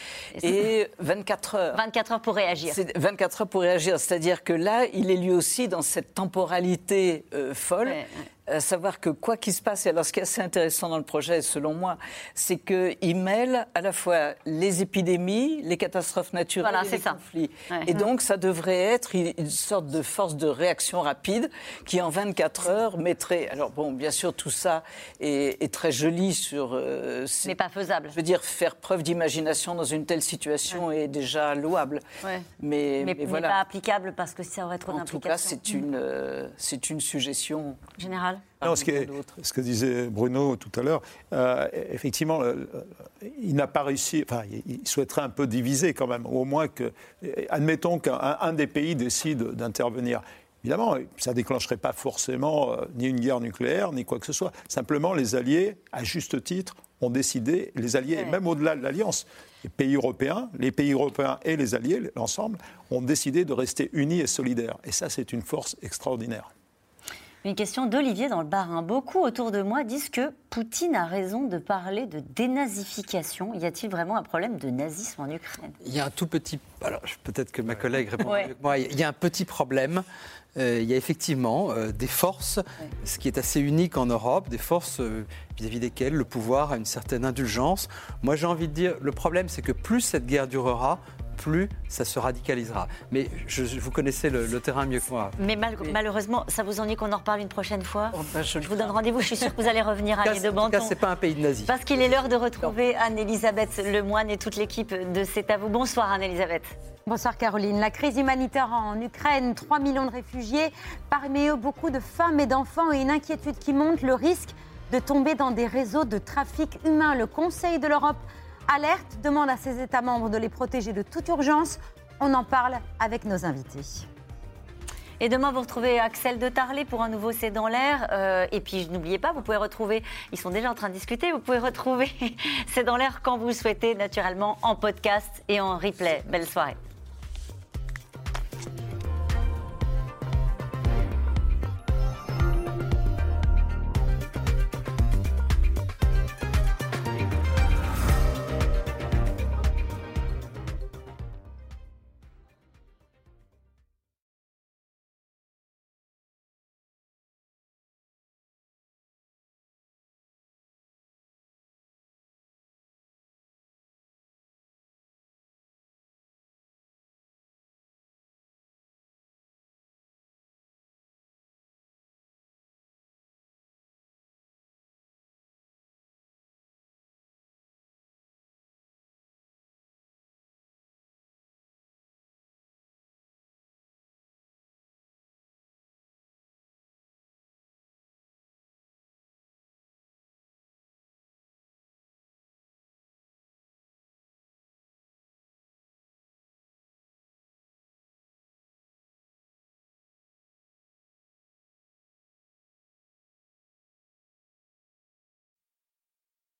et, 24 heures. 24 heures pour réagir. 24 heures pour réagir. C'est-à-dire que là, il est lui aussi dans cette temporalité folle à savoir que quoi qu'il se passe, et alors ce qui est assez intéressant dans le projet, selon moi, c'est qu'il mêle à la fois les épidémies, les catastrophes naturelles et les conflits. Et donc, ça devrait être une sorte de force de réaction rapide qui, en 24 heures, mettrait. Alors, bon, bien sûr, tout ça est, très joli sur. Euh, mais pas faisable. Je veux dire, faire preuve d'imagination dans une telle situation est déjà louable. Mais, mais, voilà. pas applicable parce que ça aurait trop d'implications. En tout cas, c'est une, euh, c'est une suggestion. Générale non, ce, ce, que disait Bruno tout à l'heure, euh, effectivement, euh, il n'a pas réussi, enfin, il souhaiterait un peu diviser quand même, au moins que, admettons qu'un des pays décide d'intervenir. Évidemment, ça ne déclencherait pas forcément euh, ni une guerre nucléaire, ni quoi que ce soit. Simplement, les alliés, à juste titre, ont décidé, les alliés, même au-delà de l'alliance, les pays européens, les pays européens et les alliés, l'ensemble, ont décidé de rester unis et solidaires. Et ça, c'est une force extraordinaire. Une question d'Olivier dans le Barin. Beaucoup autour de moi disent que Poutine a raison de parler de dénazification. Y a-t-il vraiment un problème de nazisme en Ukraine? Il y a un tout petit. Alors, peut-être que ma collègue répond mieux que moi. Il y a un petit problème. Euh, il y a effectivement euh, des forces, ce qui est assez unique en Europe, des forces euh, vis-à-vis desquelles le pouvoir a une certaine indulgence. Moi, j'ai envie de dire, le problème, c'est que plus cette guerre durera, plus ça se radicalisera. Mais je, vous connaissez le, terrain mieux que moi. Mais malheureusement, ça vous ennuie qu'on en reparle une prochaine fois oh, ben, je... vous donne rendez-vous, je suis sûre que vous allez revenir à de Banton. En tout cas, c'est pas un pays de nazis. Parce qu'il est l'heure de retrouver Anne-Elisabeth Lemoine et toute l'équipe de C'est à vous. Bonsoir Anne-Elisabeth. Bonsoir Caroline. La crise humanitaire en Ukraine, 3 millions de réfugiés, parmi eux beaucoup de femmes et d'enfants et une inquiétude qui monte, le risque de tomber dans des réseaux de trafic humain. Le Conseil de l'Europe alerte, demande à ses États membres de les protéger de toute urgence. On en parle avec nos invités. Et demain, vous retrouvez Axel de Tarlet pour un nouveau C'est dans l'air. Euh, et puis, n'oubliez pas, vous pouvez retrouver, ils sont déjà en train de discuter, vous pouvez retrouver C'est dans l'air quand vous le souhaitez, naturellement, en podcast et en replay. Belle soirée.